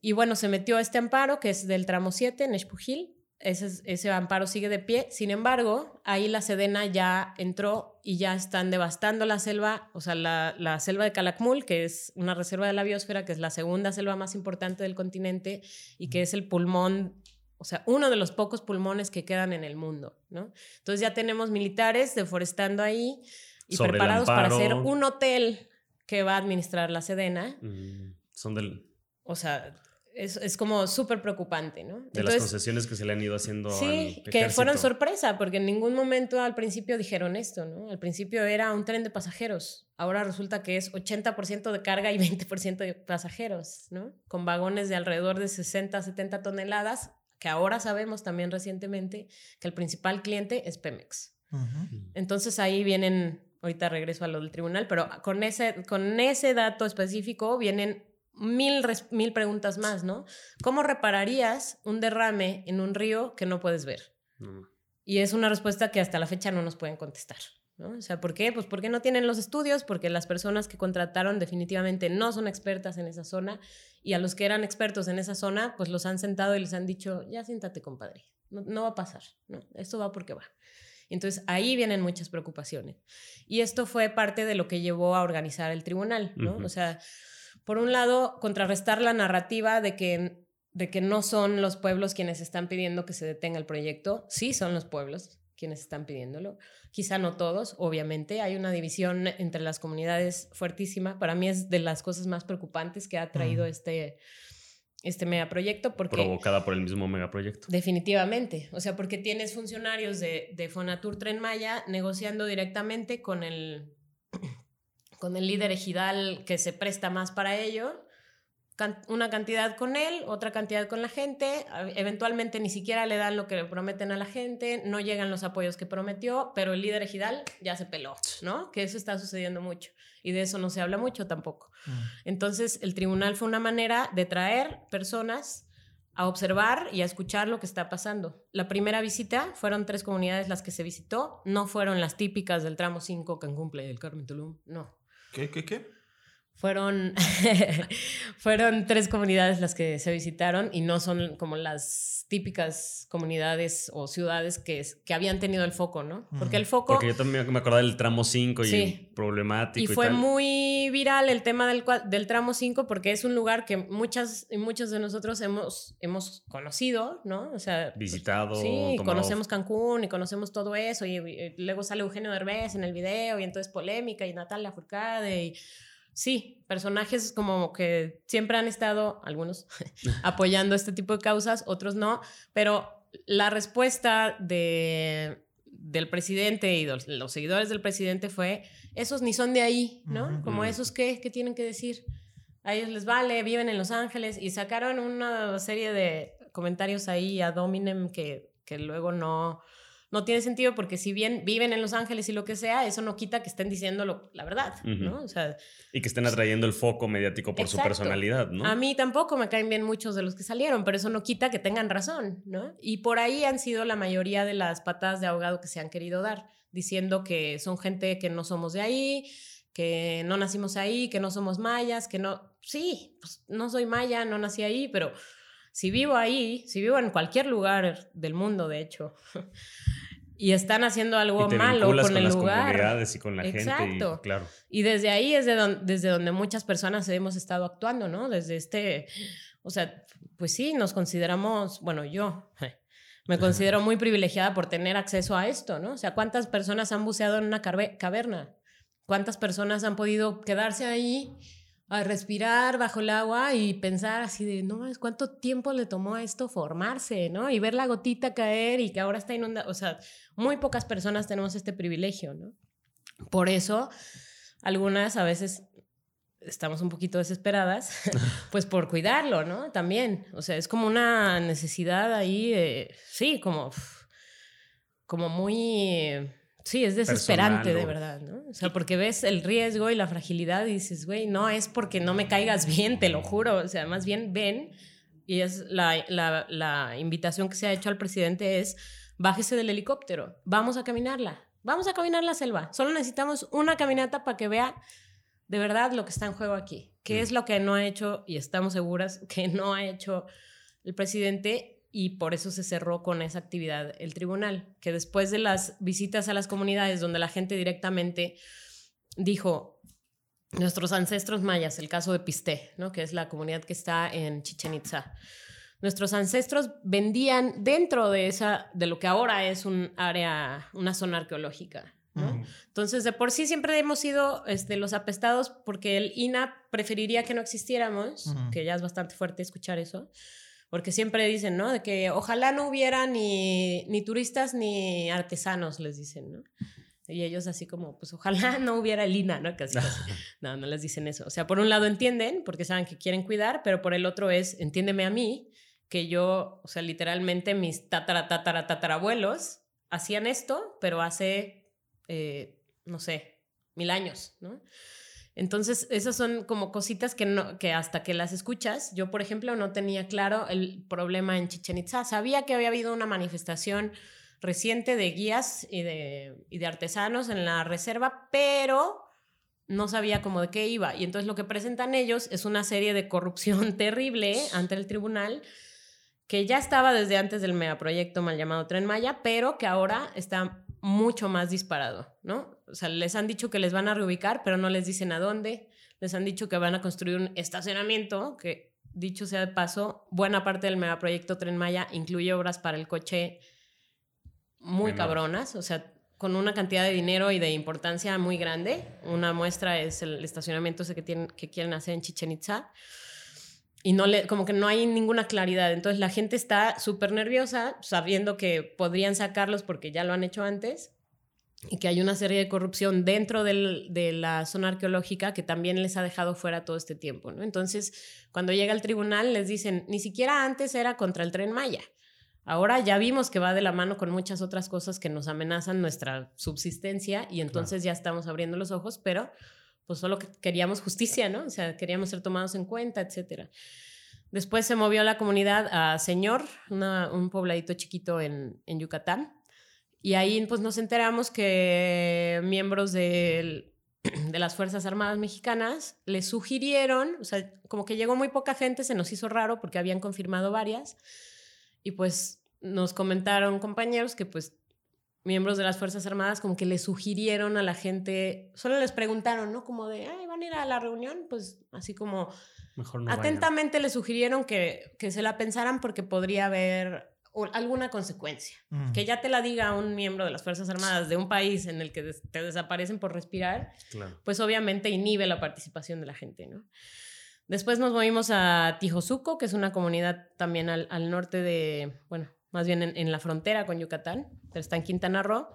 Y bueno, se metió este amparo que es del tramo 7 en Espujil. Ese, ese amparo sigue de pie. Sin embargo, ahí la Sedena ya entró y ya están devastando la selva, o sea, la, la selva de Calakmul, que es una reserva de la biosfera, que es la segunda selva más importante del continente y que es el pulmón o sea, uno de los pocos pulmones que quedan en el mundo, ¿no? Entonces ya tenemos militares deforestando ahí y preparados para hacer un hotel que va a administrar la Sedena. Mm, son del... O sea, es, es como súper preocupante, ¿no? De las concesiones que se le han ido haciendo. Sí, que fueron sorpresa, porque en ningún momento al principio dijeron esto, ¿no? Al principio era un tren de pasajeros. Ahora resulta que es 80% de carga y 20% de pasajeros, ¿no? Con vagones de alrededor de 60, 70 toneladas que ahora sabemos también recientemente que el principal cliente es Pemex. Entonces ahí vienen, ahorita regreso a lo del tribunal, pero con ese, con ese dato específico vienen mil, mil preguntas más, ¿no? ¿Cómo repararías un derrame en un río que no puedes ver? Y es una respuesta que hasta la fecha no nos pueden contestar. ¿no? O sea, ¿por qué? Pues porque no tienen los estudios, porque las personas que contrataron definitivamente no son expertas en esa zona y a los que eran expertos en esa zona, pues los han sentado y les han dicho, ya siéntate, compadre, no, va a pasar, ¿no? Esto va porque va. Entonces ahí vienen muchas preocupaciones. Y esto fue parte de lo que llevó a organizar el tribunal, ¿no? O sea, por un lado, contrarrestar la narrativa de que, de que no son los pueblos quienes están pidiendo que se detenga el proyecto, sí son los pueblos, quienes están pidiéndolo. Quizá no todos, obviamente. Hay una división entre las comunidades fuertísima. Para mí es de las cosas más preocupantes que ha traído este, este megaproyecto. Porque, Provocada por el mismo megaproyecto. Definitivamente. O sea, porque tienes funcionarios de, de Fonatur Tren Maya negociando directamente con el, con el líder ejidal que se presta más para ello una cantidad con él, otra cantidad con la gente, eventualmente ni siquiera le dan lo que le prometen a la gente, no llegan los apoyos que prometió, pero el líder ejidal ya se peló, ¿no? Que eso está sucediendo mucho y de eso no se habla mucho tampoco. Mm. Entonces, el tribunal fue una manera de traer personas a observar y a escuchar lo que está pasando. La primera visita fueron tres comunidades las que se visitó, no fueron las típicas del tramo 5 Cancún Playa del Carmen Tulum, no. ¿Qué, qué, qué? Fueron, fueron tres comunidades las que se visitaron y no son como las típicas comunidades o ciudades que, que habían tenido el foco, ¿no? Porque el foco... Porque yo también me acordaba del tramo 5 y problemático. Y fue muy viral el tema del, del tramo 5 porque es un lugar que muchas y muchos de nosotros hemos, hemos conocido, ¿no? O sea... Visitado. Sí, conocemos Cancún y conocemos todo eso y, y, luego sale Eugenio Derbez en el video y entonces polémica y Natalia Furcade y sí, personajes como que siempre han estado, algunos, apoyando este tipo de causas, otros no, pero la respuesta de, del presidente y los seguidores del presidente fue, esos ni son de ahí, ¿no? Como esos qué, qué tienen que decir. A ellos les vale, viven en Los Ángeles y sacaron una serie de comentarios ahí a Dominem que, que luego no, no tiene sentido porque si bien viven en Los Ángeles y lo que sea, eso no quita que estén diciendo la verdad, ¿no? O sea, y que estén atrayendo el foco mediático por su personalidad, ¿no? A mí tampoco me caen bien muchos de los que salieron, pero eso no quita que tengan razón, ¿no? Y por ahí han sido la mayoría de las patadas de ahogado que se han querido dar, diciendo que son gente que no somos de ahí, que no nacimos ahí, que no somos mayas, que no... Sí, pues no soy maya, no nací ahí, pero si vivo ahí, si vivo en cualquier lugar del mundo, de hecho, y están haciendo algo malo con, el las lugar. Y con la Exacto. gente. Y, claro. Y desde ahí es de donde, desde donde muchas personas hemos estado actuando, ¿no? Desde este, o sea, pues sí, nos consideramos, bueno, yo me considero muy privilegiada por tener acceso a esto, ¿no? O sea, ¿cuántas personas han buceado en una caverna? ¿Cuántas personas han podido quedarse ahí a respirar bajo el agua y pensar así de, no, ¿cuánto tiempo le tomó a esto formarse, no? Y ver la gotita caer y que ahora está inundada. O sea, muy pocas personas tenemos este privilegio, ¿no? Por eso, algunas a veces estamos un poquito desesperadas, pues por cuidarlo, ¿no? También. O sea, es como una necesidad ahí, sí, como, como muy Sí, es desesperante, de verdad, ¿no? O sea, porque ves el riesgo y la fragilidad y dices, güey, no es porque no me caigas bien, te lo juro. O sea, más bien ven, y es la, la, la invitación que se ha hecho al presidente es, bájese del helicóptero, vamos a caminarla, vamos a caminar la selva. Solo necesitamos una caminata para que vea de verdad lo que está en juego aquí. ¿Qué mm. es lo que no ha hecho, y estamos seguras que no ha hecho el presidente? y por eso se cerró con esa actividad el tribunal, que después de las visitas a las comunidades donde la gente directamente dijo, nuestros ancestros mayas, el caso de Pisté, ¿no? que es la comunidad que está en Chichen Itza, nuestros ancestros vendían dentro de esa, de lo que ahora es un área, una zona arqueológica. Entonces, de por sí siempre hemos sido este, los apestados porque el INA preferiría que no existiéramos, que ya es bastante fuerte escuchar eso, porque siempre dicen, ¿no? De que ojalá no hubiera ni, ni turistas ni artesanos, les dicen, ¿no? Y ellos así como, pues ojalá no hubiera lina, ¿no? Casi, No, no les dicen eso. O sea, por un lado entienden, porque saben que quieren cuidar, pero por el otro es, entiéndeme a mí, que yo, o sea, literalmente mis tatara, tatara, tatarabuelos hacían esto, pero hace, eh, no sé, mil años, ¿no? Entonces, esas son como cositas que, no, que hasta que las escuchas, yo, por ejemplo, no tenía claro el problema en Chichen Itza. Sabía que había habido una manifestación reciente de guías y de, y de artesanos en la reserva, pero no sabía cómo de qué iba. Y entonces lo que presentan ellos es una serie de corrupción terrible ante el tribunal que ya estaba desde antes del megaproyecto mal llamado Tren Maya, pero que ahora está mucho más disparado, ¿no? O sea, les han dicho que les van a reubicar, pero no les dicen a dónde. Les han dicho que van a construir un estacionamiento, que dicho sea de paso, buena parte del megaproyecto Tren Maya incluye obras para el coche muy cabronas, o sea, con una cantidad de dinero y de importancia muy grande. Una muestra es el estacionamiento ese que, tienen, que quieren hacer en Chichen Itza y no le, como que no hay ninguna claridad. Entonces la gente está súper nerviosa, sabiendo que podrían sacarlos porque ya lo han hecho antes. y que hay una serie de corrupción dentro del, de la zona arqueológica que también les ha dejado fuera todo este tiempo, ¿no? Entonces, cuando llega al tribunal les dicen, ni siquiera antes era contra el tren Maya. Ahora ya vimos que va de la mano con muchas otras cosas que nos amenazan nuestra subsistencia y entonces ya estamos abriendo los ojos, pero pues solo queríamos justicia, ¿no? O sea, queríamos ser tomados en cuenta, etcétera. Después se movió la comunidad a Señor, un pobladito chiquito en, en Yucatán, y ahí pues nos enteramos que miembros de, de las Fuerzas Armadas Mexicanas le sugirieron, o sea, como que llegó muy poca gente, se nos hizo raro porque habían confirmado varias, y pues nos comentaron compañeros que pues miembros de las Fuerzas Armadas como que le sugirieron a la gente, solo les preguntaron, ¿no? Como de, ay, van a ir a la reunión, pues así como... Mejor no atentamente le sugirieron que, que se la pensaran porque podría haber alguna consecuencia. Mm. Que ya te la diga un miembro de las Fuerzas Armadas de un país en el que te desaparecen por respirar, pues obviamente inhibe la participación de la gente, ¿no? Después nos movimos a Tijosuco, que es una comunidad también al, al norte de, bueno, más bien en, la frontera con Yucatán, pero está en Quintana Roo.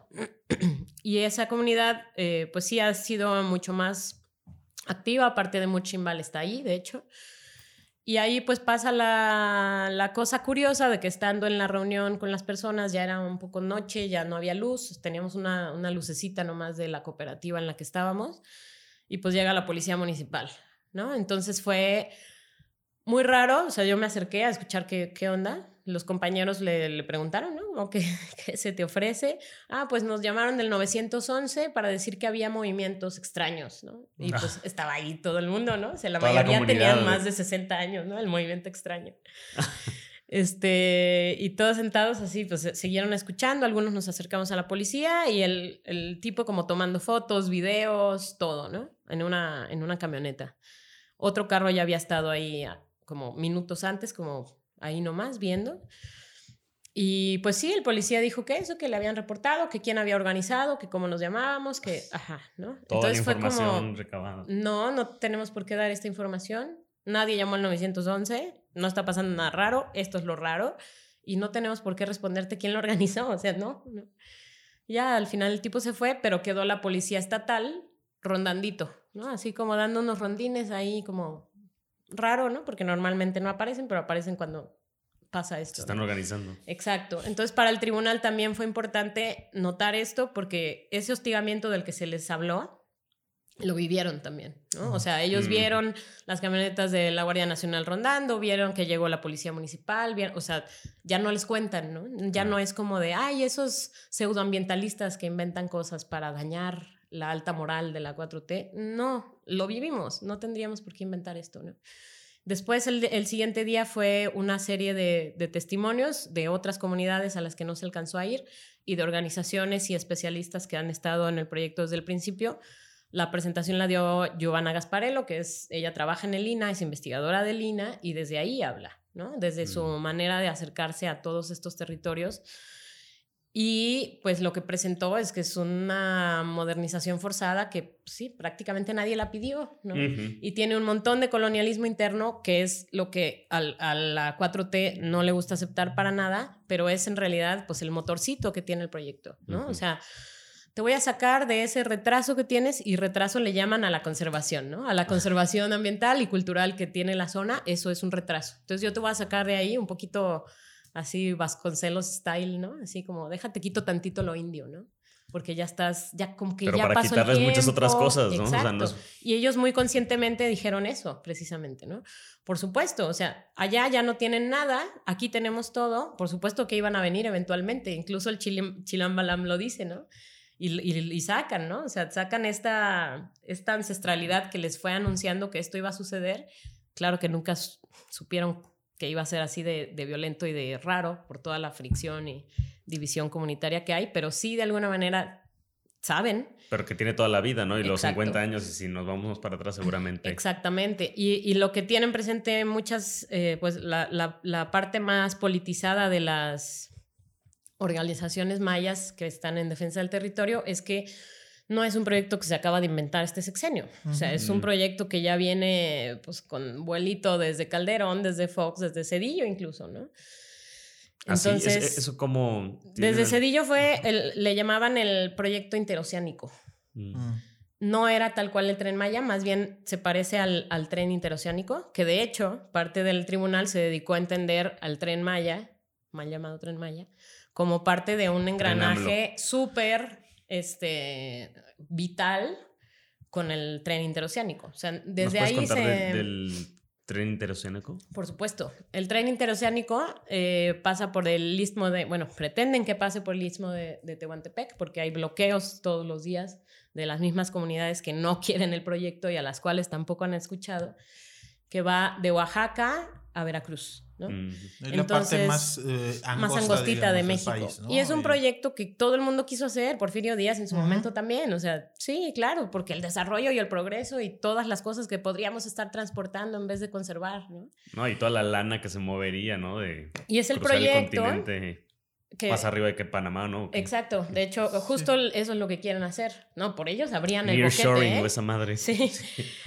y esa comunidad, eh, pues sí ha sido mucho más activa, aparte de Muchimbal está ahí, de hecho. Y ahí pues pasa la, cosa curiosa de que estando en la reunión con las personas ya era un poco noche, ya no había luz, teníamos una, una lucecita nomás de la cooperativa en la que estábamos y pues llega la policía municipal, ¿no? Entonces fue muy raro, o sea, yo me acerqué a escuchar qué, qué onda los compañeros le, preguntaron, ¿no? ¿Qué, ¿Qué, se te ofrece? Ah, pues nos llamaron del 911 para decir que había movimientos extraños, ¿no? Y ah. pues estaba ahí todo el mundo, ¿no? O sea, la mayoría tenían más de 60 años, ¿no? El movimiento extraño. este, y todos sentados así, pues siguieron escuchando, algunos nos acercamos a la policía y el, el tipo como tomando fotos, videos, todo, ¿no? En una, en una camioneta. Otro carro ya había estado ahí ah, como minutos antes, como ahí nomás viendo. Y pues sí, el policía dijo que eso, que le habían reportado, que quién había organizado, que cómo nos llamábamos, que, ajá, ¿no? Toda Entonces fue como, recabada. no, no tenemos por qué dar esta información. Nadie llamó al 911, no está pasando nada raro, esto es lo raro, y no tenemos por qué responderte quién lo organizó, o sea, no. no. Ya al final el tipo se fue, pero quedó la policía estatal rondandito, ¿no? Así como dando unos rondines ahí como raro, ¿no? Porque normalmente no aparecen, pero aparecen cuando pasa esto. Se están organizando. Exacto. Entonces, para el tribunal también fue importante notar esto porque ese hostigamiento del que se les habló, lo vivieron también, ¿no? O sea, ellos mm. vieron las camionetas de la Guardia Nacional rondando, vieron que llegó la policía municipal, o sea, ya no les cuentan, ¿no? Ya no es como de, ay, esos pseudoambientalistas que inventan cosas para dañar la alta moral de la 4T. No, lo vivimos, no tendríamos por qué inventar esto, ¿no? Después, el, siguiente día fue una serie de, testimonios de otras comunidades a las que no se alcanzó a ir y de organizaciones y especialistas que han estado en el proyecto desde el principio. La presentación la dio Giovanna Gasparello, que es, ella trabaja en el INA, es investigadora del INA y desde ahí habla, ¿no? Desde su mm. manera de acercarse a todos estos territorios y pues lo que presentó es que es una modernización forzada que sí, prácticamente nadie la pidió, ¿no? Y tiene un montón de colonialismo interno que es lo que a la 4T no le gusta aceptar para nada, pero es en realidad pues el motorcito que tiene el proyecto, ¿no? O sea, te voy a sacar de ese retraso que tienes y retraso le llaman a la conservación, ¿no? A la conservación ambiental y cultural que tiene la zona, eso es un retraso. Entonces yo te voy a sacar de ahí un poquito así Vasconcelos style, ¿no? Así como, déjate quito tantito lo indio, ¿no? Porque ya estás, ya como que Pero ya para pasó quitarles muchas otras cosas, ¿no? Exacto. Y ellos muy conscientemente dijeron eso, precisamente, ¿no? Por supuesto, o sea, allá ya no tienen nada, aquí tenemos todo, por supuesto que iban a venir eventualmente, incluso el Chilambalam lo dice, ¿no? Y, y, sacan, ¿no? O sea, sacan esta, esta ancestralidad que les fue anunciando que esto iba a suceder. Claro que nunca supieron que iba a ser así de, violento y de raro por toda la fricción y división comunitaria que hay, pero sí de alguna manera saben. Pero que tiene toda la vida, ¿no? Y los 50 años, y si nos vamos para atrás seguramente. Exactamente. Y, lo que tienen presente muchas, eh, pues la, la, parte más politizada de las organizaciones mayas que están en defensa del territorio es que no es un proyecto que se acaba de inventar este sexenio. O sea, es un proyecto que ya viene pues con vuelito desde Calderón, desde Fox, desde Cedillo incluso, ¿no? Así, es- Entonces, eso como... desde Cedillo fue, el- le llamaban el proyecto interoceánico. Mm. Mm. No era tal cual el tren Maya, más bien se parece al, al tren interoceánico, que de hecho parte del tribunal se dedicó a entender al tren Maya, mal llamado tren Maya, como parte de un engranaje súper este, vital con el tren interoceánico. O sea, ¿Nos desde puedes ahí contar se... de- del tren interoceánico? Por supuesto. El tren interoceánico eh, pasa por el istmo de, bueno, pretenden que pase por el istmo de, de Tehuantepec porque hay bloqueos todos los días de las mismas comunidades que no quieren el proyecto y a las cuales tampoco han escuchado, que va de Oaxaca a Veracruz. ¿no? Mm. Es la Entonces, parte más, eh, más angostita de México. del país, ¿no? Y es un proyecto que todo el mundo quiso hacer, Porfirio Díaz en su momento también. O sea, sí, claro, porque el desarrollo y el progreso y todas las cosas que podríamos estar transportando en vez de conservar, ¿no? No, y toda la lana que se movería, ¿no? De Y es el proyecto el que... más arriba de que Panamá, ¿no? Exacto, de hecho, justo eso es lo que quieren hacer, ¿no? Por ellos abrían el boquete, o ¿eh? esa madre. Sí.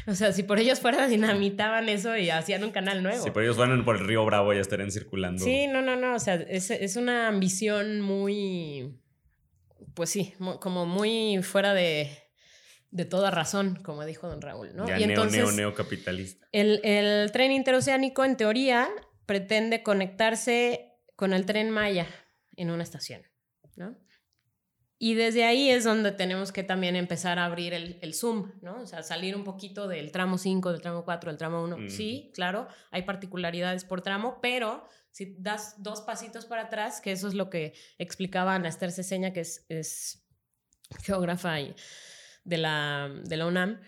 O sea, si por ellos fuera, dinamitaban eso y hacían un canal nuevo. Si por ellos fueran por el río Bravo ya estarían circulando. Sí, no, no, no. O sea, es, es una ambición muy. Pues sí, como muy fuera de, de toda razón, como dijo don Raúl, ¿no? Ya y neo, entonces, neo, neocapitalista. El, el tren interoceánico, en teoría, pretende conectarse con el tren Maya en una estación, ¿no? Y desde ahí es donde tenemos que también empezar a abrir el, el zoom, ¿no? O sea, salir un poquito del tramo 5, del tramo 4, del tramo 1. Mm. Sí, claro, hay particularidades por tramo, pero si das dos pasitos para atrás, que eso es lo que explicaba Ana Esther Ceseña, que es, es geógrafa de, la, de la UNAM,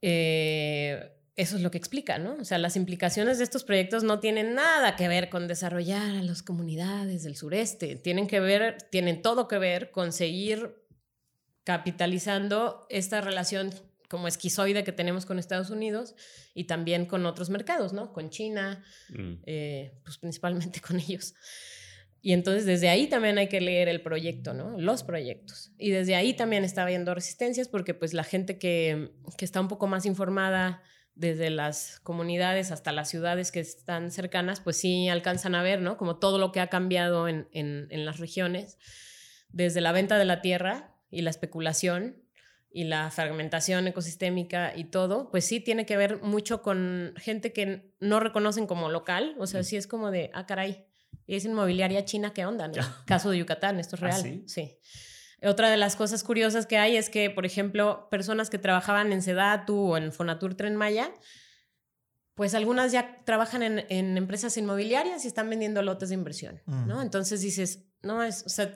eh, eso es lo que explica, ¿no? O sea, las implicaciones de estos proyectos no tienen nada que ver con desarrollar a las comunidades del sureste, tienen que ver, tienen todo que ver con seguir capitalizando esta relación como esquizoide que tenemos con Estados Unidos y también con otros mercados, ¿no? Con China, Mm. eh, pues principalmente con ellos. Y entonces desde ahí también hay que leer el proyecto, ¿no? Los proyectos. Y desde ahí también está habiendo resistencias porque pues la gente que, que está un poco más informada desde las comunidades hasta las ciudades que están cercanas, pues sí alcanzan a ver, ¿no? Como todo lo que ha cambiado en, en, en las regiones, desde la venta de la tierra y la especulación y la fragmentación ecosistémica y todo, pues sí tiene que ver mucho con gente que no reconocen como local, o sea, sí es como de, ah, caray, es inmobiliaria china, ¿qué onda? no? Caso de Yucatán, esto es ¿Ah, real. sí? sí. Otra de las cosas curiosas que hay es que, por ejemplo, personas que trabajaban en Sedatu o en Fonatur Tren Maya, pues algunas ya trabajan en, en empresas inmobiliarias y están vendiendo lotes de inversión, ¿no? Mm. Entonces dices, no es, o sea,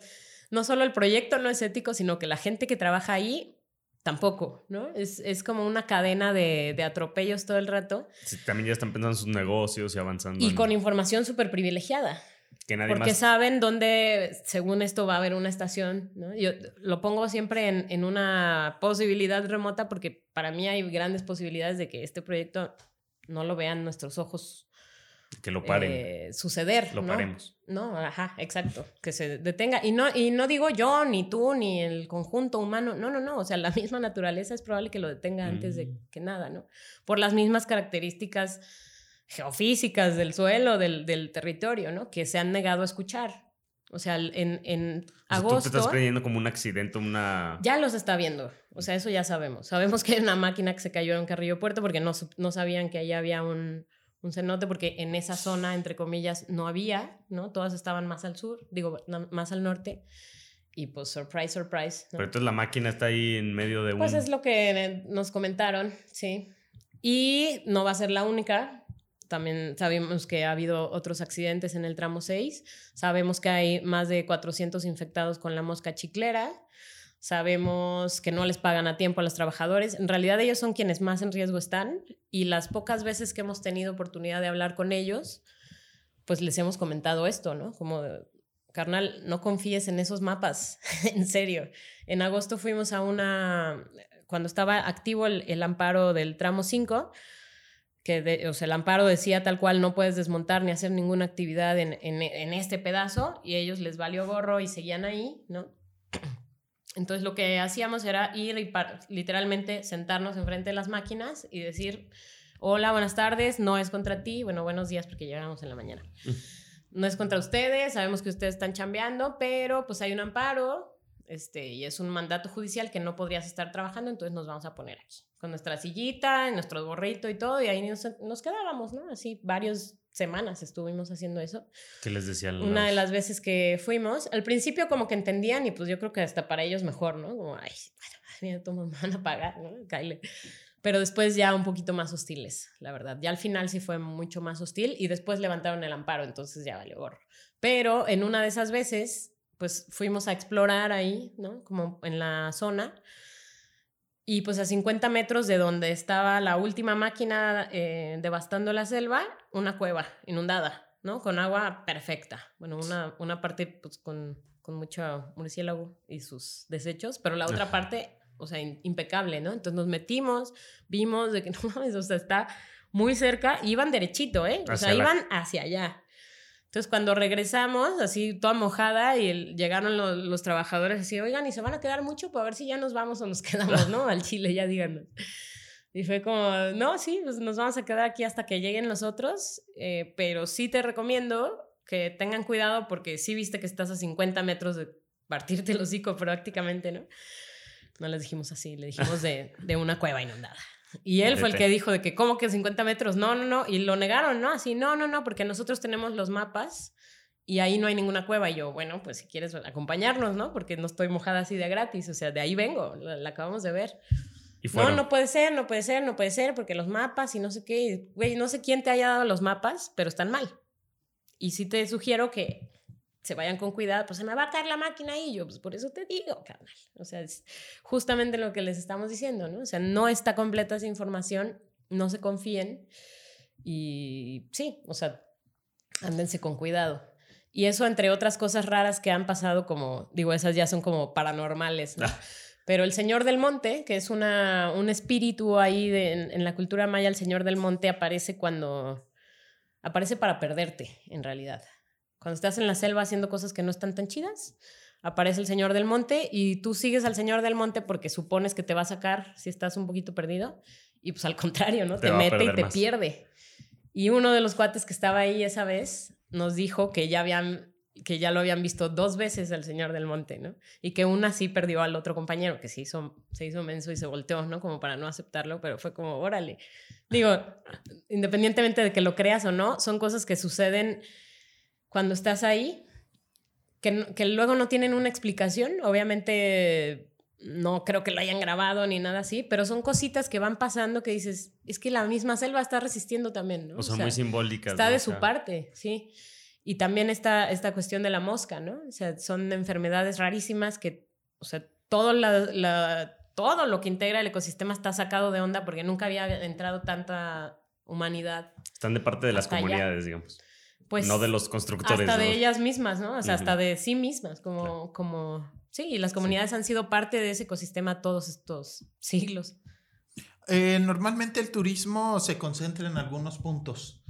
no solo el proyecto no es ético, sino que la gente que trabaja ahí tampoco, ¿no? Es, es como una cadena de, de atropellos todo el rato Sí, también ya están pensando en sus negocios y avanzando. y en- con información súper privilegiada. Que nadie Porque más. saben dónde, según esto, va a haber una estación. ¿no? Yo lo pongo siempre en, en una posibilidad remota porque para mí hay grandes posibilidades de que este proyecto no lo vean nuestros ojos Que lo paren. eh, suceder. lo ¿no? paremos. No, ajá, exacto, que se detenga. Y no, y no digo yo, ni tú, ni el conjunto humano, no, no, no, o sea, la misma naturaleza es probable que lo detenga antes de Mm. que nada, ¿no? Por las mismas características geofísicas del suelo, del, del territorio, ¿no? Que se han negado a escuchar. O sea, en, en O sea, tú te agosto estás creyendo como un accidente, una. ya los está viendo. O sea, eso ya sabemos. Sabemos que hay una máquina que se cayó en un Carrillo Puerto porque no, no sabían que allá había un, un cenote porque en esa zona, entre comillas, no había, ¿no? Todas estaban más al sur, digo, más al norte. Y pues, surprise, surprise. ¿no? Pero entonces la máquina está ahí en medio de un. Pues es lo que eh, nos comentaron, sí. Y no va a ser la única. También sabemos que ha habido otros accidentes en el tramo 6. Sabemos que hay más de 400 infectados con la mosca chiclera. Sabemos que no les pagan a tiempo a los trabajadores. En realidad ellos son quienes más en riesgo están y las pocas veces que hemos tenido oportunidad de hablar con ellos, pues les hemos comentado esto, ¿no? Como, carnal, no confíes en esos mapas, en serio. En agosto fuimos a una, cuando estaba activo el, el amparo del tramo 5, que de- o sea, el amparo decía tal cual no puedes desmontar ni hacer ninguna actividad en, en- en este pedazo y ellos les valió gorro y seguían ahí, ¿no? Entonces lo que hacíamos era ir y literalmente sentarnos enfrente de las máquinas y decir, hola, buenas tardes, no es contra ti, bueno, buenos días porque llegamos en la mañana. no es contra ustedes, sabemos que ustedes están chambeando, pero pues hay un amparo, este, y es un mandato judicial que no podrías estar trabajando, entonces nos vamos a poner aquí, con nuestra sillita, nuestro gorrito y todo, y ahí nos, nos quedábamos, ¿no? Así varias semanas estuvimos haciendo eso. ¿Qué les decían? Una de las veces que fuimos, al principio como que entendían y pues yo creo que hasta para ellos mejor, ¿no? Como, ay, bueno, mira, todos me van a pagar, ¿no? Kyle. Pero después ya un poquito más hostiles, la verdad. Ya al final sí fue mucho más hostil y después levantaron el amparo, entonces ya valió gorro. Pero en una de esas veces, pues fuimos a explorar ahí, ¿no? Como en la zona. Y pues a 50 metros de donde estaba la última máquina eh, devastando la selva, una cueva inundada, ¿no? Con agua perfecta. Bueno, una, una parte pues con, con mucho murciélago y sus desechos, pero la otra parte o sea, impecable, ¿no? Entonces nos metimos, vimos de que no mames, o sea, está muy cerca, iban derechito, ¿eh? O sea, iban hacia allá. Entonces, cuando regresamos, así toda mojada, y llegaron los, trabajadores así, oigan, ¿y se van a quedar mucho? Pues a ver si ya nos vamos o nos quedamos, ¿no? Al Chile, ya díganos. Y fue como, no, sí, pues nos vamos a quedar aquí hasta que lleguen los otros, eh, pero sí te recomiendo que tengan cuidado porque sí viste que estás a 50 metros de partirte el hocico prácticamente, ¿no? No les dijimos así, le dijimos de, de una cueva inundada. Y él fue el que dijo de que, ¿cómo que 50 metros? No, no, no. Y lo negaron, ¿no? Así, no, no, no, porque nosotros tenemos los mapas y ahí no hay ninguna cueva. Y yo, bueno, pues si quieres acompañarnos, ¿no? Porque no estoy mojada así de gratis. O sea, de ahí vengo, la, acabamos de ver. no, no puede ser, no puede ser, no puede ser, porque los mapas y no sé qué. Güey, no sé quién te haya dado los mapas, pero están mal. Y sí te sugiero que se vayan con cuidado, pues se me va a caer la máquina y yo, pues por eso te digo, carnal. O sea, es justamente lo que les estamos diciendo, ¿no? O sea, no está completa esa información, no se confíen y sí, o sea, ándense con cuidado. Y eso, entre otras cosas raras que han pasado, como, digo, esas ya son como paranormales, ¿no? Ah. Pero el Señor del Monte, que es una, un espíritu ahí de, en, en la cultura maya, el Señor del Monte aparece cuando... Aparece para perderte, en realidad. Cuando estás en la selva haciendo cosas que no están tan chidas, aparece el Señor del Monte y tú sigues al Señor del Monte porque supones que te va a sacar si estás un poquito perdido y pues al contrario, ¿no? Te, mete y te pierde. Y uno de los cuates que estaba ahí esa vez nos dijo que ya habían que ya lo habían visto dos veces al Señor del Monte, ¿no? Y que una sí perdió al otro compañero, que se hizo, se hizo menso y se volteó, ¿no? Como para no aceptarlo, pero fue como, órale. Digo, independientemente de que lo creas o no, son cosas que suceden cuando estás ahí, que, que luego no tienen una explicación. Obviamente no creo que lo hayan grabado ni nada así, pero son cositas que van pasando que dices, es que la misma selva está resistiendo también, ¿no? O, son muy simbólicas. Está de su parte, sí. Y también está esta cuestión de la mosca, ¿no? O sea, son enfermedades rarísimas que, o sea, todo, la, todo lo que integra el ecosistema está sacado de onda porque nunca había entrado tanta humanidad. Están de parte de las comunidades, digamos. Pues, no de los constructores. Hasta de ellas mismas, ¿no? O sea, hasta de sí mismas, como, como, sí, y las comunidades han sido parte de ese ecosistema todos estos siglos. Eh, normalmente el turismo se concentra en algunos puntos.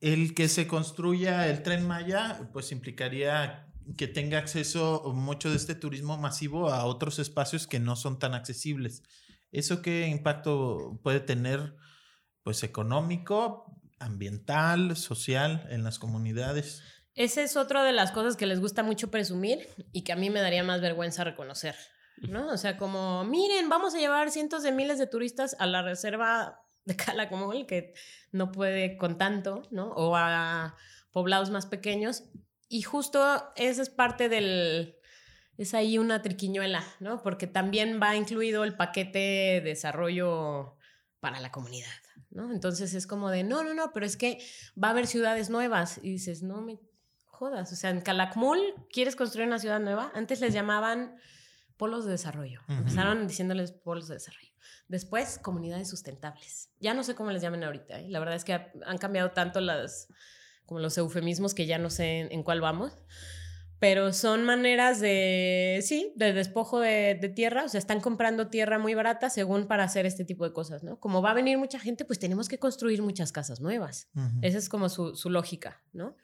El que se construya el tren Maya, pues implicaría que tenga acceso mucho de este turismo masivo a otros espacios que no son tan accesibles. ¿Eso qué impacto puede tener? Pues económico, ambiental, social en las comunidades. Esa es otra de las cosas que les gusta mucho presumir y que a mí me daría más vergüenza reconocer, ¿no? O sea, como, miren, vamos a llevar cientos de miles de turistas a la reserva de Calakmul, que no puede con tanto, ¿no? O a poblados más pequeños. Y justo esa es parte del... Es ahí una triquiñuela, ¿no? Porque también va incluido el paquete de desarrollo para la comunidad. ¿No? Entonces es como de, no, no, no, pero es que va a haber ciudades nuevas. Y dices, no me jodas. O sea, en Calakmul, ¿quieres construir una ciudad nueva? Antes les llamaban polos de desarrollo. Empezaron diciéndoles polos de desarrollo. Después, comunidades sustentables. Ya no sé cómo les llaman ahorita. ¿eh? La verdad es que han cambiado tanto las, como los eufemismos que ya no sé en cuál vamos pero son maneras de, sí, de despojo de, tierra, o sea, están comprando tierra muy barata según para hacer este tipo de cosas, ¿no? Como va a venir mucha gente, pues tenemos que construir muchas casas nuevas. Esa es como su, lógica, ¿no?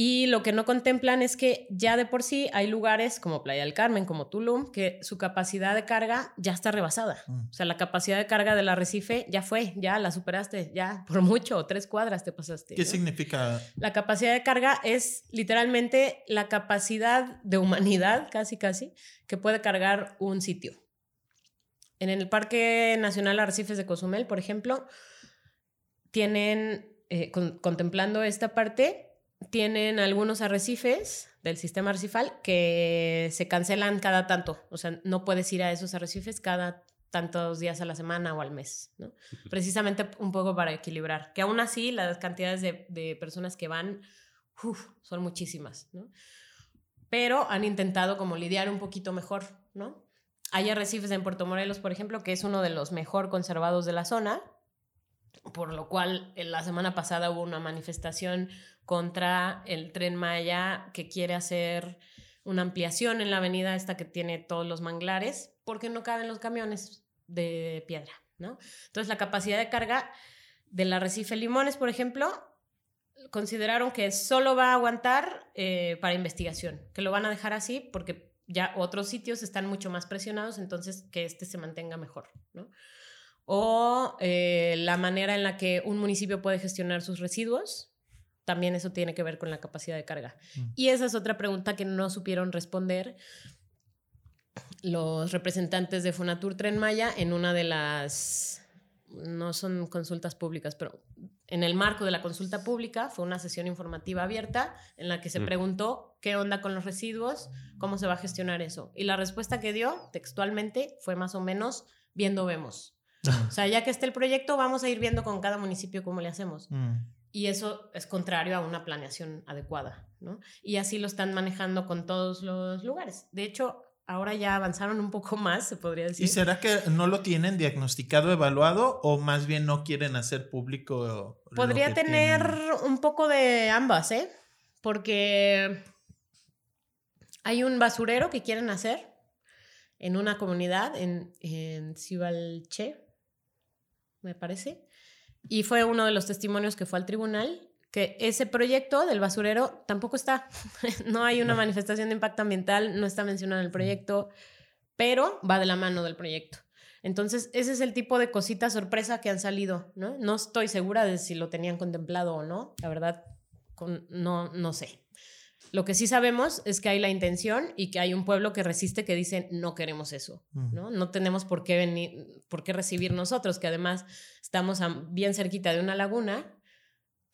Y lo que no contemplan es que ya de por sí hay lugares como Playa del Carmen, como Tulum, que su capacidad de carga ya está rebasada. Mm. O sea, la capacidad de carga del arrecife ya fue, ya la superaste, ya por mucho, tres cuadras te pasaste. ¿Qué ¿no? significa? La capacidad de carga es literalmente la capacidad de humanidad, casi casi, que puede cargar un sitio. En el Parque Nacional Arrecifes de Cozumel, por ejemplo, tienen, eh, con- contemplando esta parte, tienen algunos arrecifes del sistema arrecifal que se cancelan cada tanto. O sea, no puedes ir a esos arrecifes cada tantos días a la semana o al mes, ¿no? Precisamente un poco para equilibrar. Que aún así las cantidades de, de personas que van uf, son muchísimas, ¿no? Pero han intentado como lidiar un poquito mejor, ¿no? Hay arrecifes en Puerto Morelos, por ejemplo, que es uno de los mejor conservados de la zona, por lo cual en la semana pasada hubo una manifestación contra el tren Maya que quiere hacer una ampliación en la avenida esta que tiene todos los manglares porque no caben los camiones de piedra, ¿no? Entonces la capacidad de carga del arrecife Limones, por ejemplo, consideraron que solo va a aguantar eh, para investigación, que lo van a dejar así porque ya otros sitios están mucho más presionados, entonces que este se mantenga mejor, ¿no? O eh, la manera en la que un municipio puede gestionar sus residuos, también eso tiene que ver con la capacidad de carga. Mm. Y esa es otra pregunta que no supieron responder los representantes de Fonatur Tren Maya en una de las, no son consultas públicas, pero en el marco de la consulta pública fue una sesión informativa abierta en la que se Mm. preguntó qué onda con los residuos, cómo se va a gestionar eso. Y la respuesta que dio textualmente fue más o menos viendo vemos. O sea, ya que esté el proyecto, vamos a ir viendo con cada municipio cómo le hacemos. Mm. Y eso es contrario a una planeación adecuada, ¿no? Y así lo están manejando con todos los lugares. De hecho, ahora ya avanzaron un poco más, se podría decir. ¿Y será que no lo tienen diagnosticado, evaluado o más bien no quieren hacer público? Podría tener tienen? un poco de ambas, ¿eh? Porque hay un basurero que quieren hacer en una comunidad en, en Cibalche, me parece. Y fue uno de los testimonios que fue al tribunal que ese proyecto del basurero tampoco está. no hay una No. manifestación de impacto ambiental, no está mencionado en el proyecto, pero va de la mano del proyecto. Entonces, ese es el tipo de cosita sorpresa que han salido, ¿no? No estoy segura de si lo tenían contemplado o no, la verdad, con- no, no sé. Lo que sí sabemos es que hay la intención y que hay un pueblo que resiste que dice no queremos eso, Mm. ¿no? No tenemos por qué venir, por qué recibir nosotros, que además estamos a- bien cerquita de una laguna,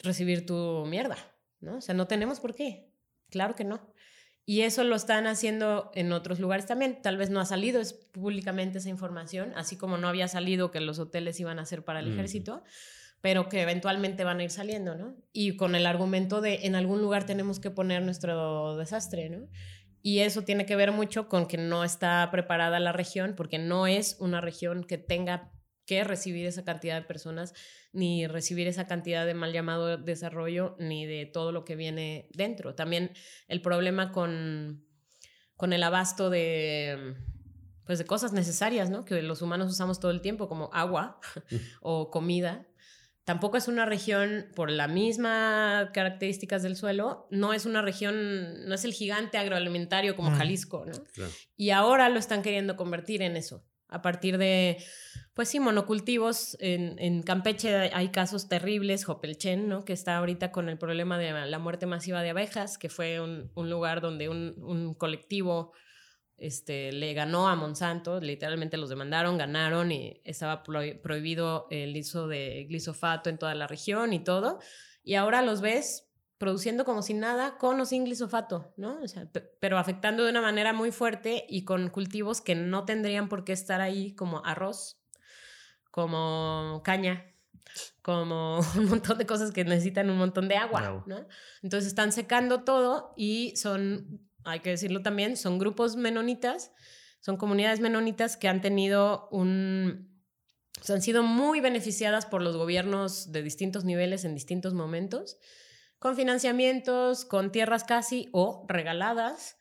recibir tu mierda, ¿no? O sea, no tenemos por qué, claro que no. Y eso lo están haciendo en otros lugares también. Tal vez no ha salido es públicamente esa información, así como no había salido que los hoteles iban a ser para el ejército, pero que eventualmente van a ir saliendo, ¿no? Y con el argumento de en algún lugar tenemos que poner nuestro desastre, ¿no? Y eso tiene que ver mucho con que no está preparada la región, porque no es una región que tenga que recibir esa cantidad de personas, ni recibir esa cantidad de mal llamado desarrollo, ni de todo lo que viene dentro. También el problema con, con el abasto de, pues de cosas necesarias, ¿no? Que los humanos usamos todo el tiempo, como agua o comida. Tampoco es una región, por la misma características del suelo, no es una región, no es el gigante agroalimentario como Mm. Jalisco, ¿no? Claro. Y ahora lo están queriendo convertir en eso. A partir de, pues sí, monocultivos. En, en Campeche hay casos terribles, Jopelchen, ¿no? Que está ahorita con el problema de la muerte masiva de abejas, que fue un, un lugar donde un, un colectivo este, le ganó a Monsanto, literalmente los demandaron, ganaron y estaba pro- prohibido el uso de glisofato en toda la región y todo. Y ahora los ves produciendo como si nada con o sin glisofato, ¿no? O sea, pe- pero afectando de una manera muy fuerte y con cultivos que no tendrían por qué estar ahí como arroz, como caña, como un montón de cosas que necesitan un montón de agua, Agua. ¿no? Entonces están secando todo y son, hay que decirlo también, son grupos menonitas, son comunidades menonitas que han tenido un... o sea, han sido muy beneficiadas por los gobiernos de distintos niveles en distintos momentos, con financiamientos, con tierras casi o regaladas.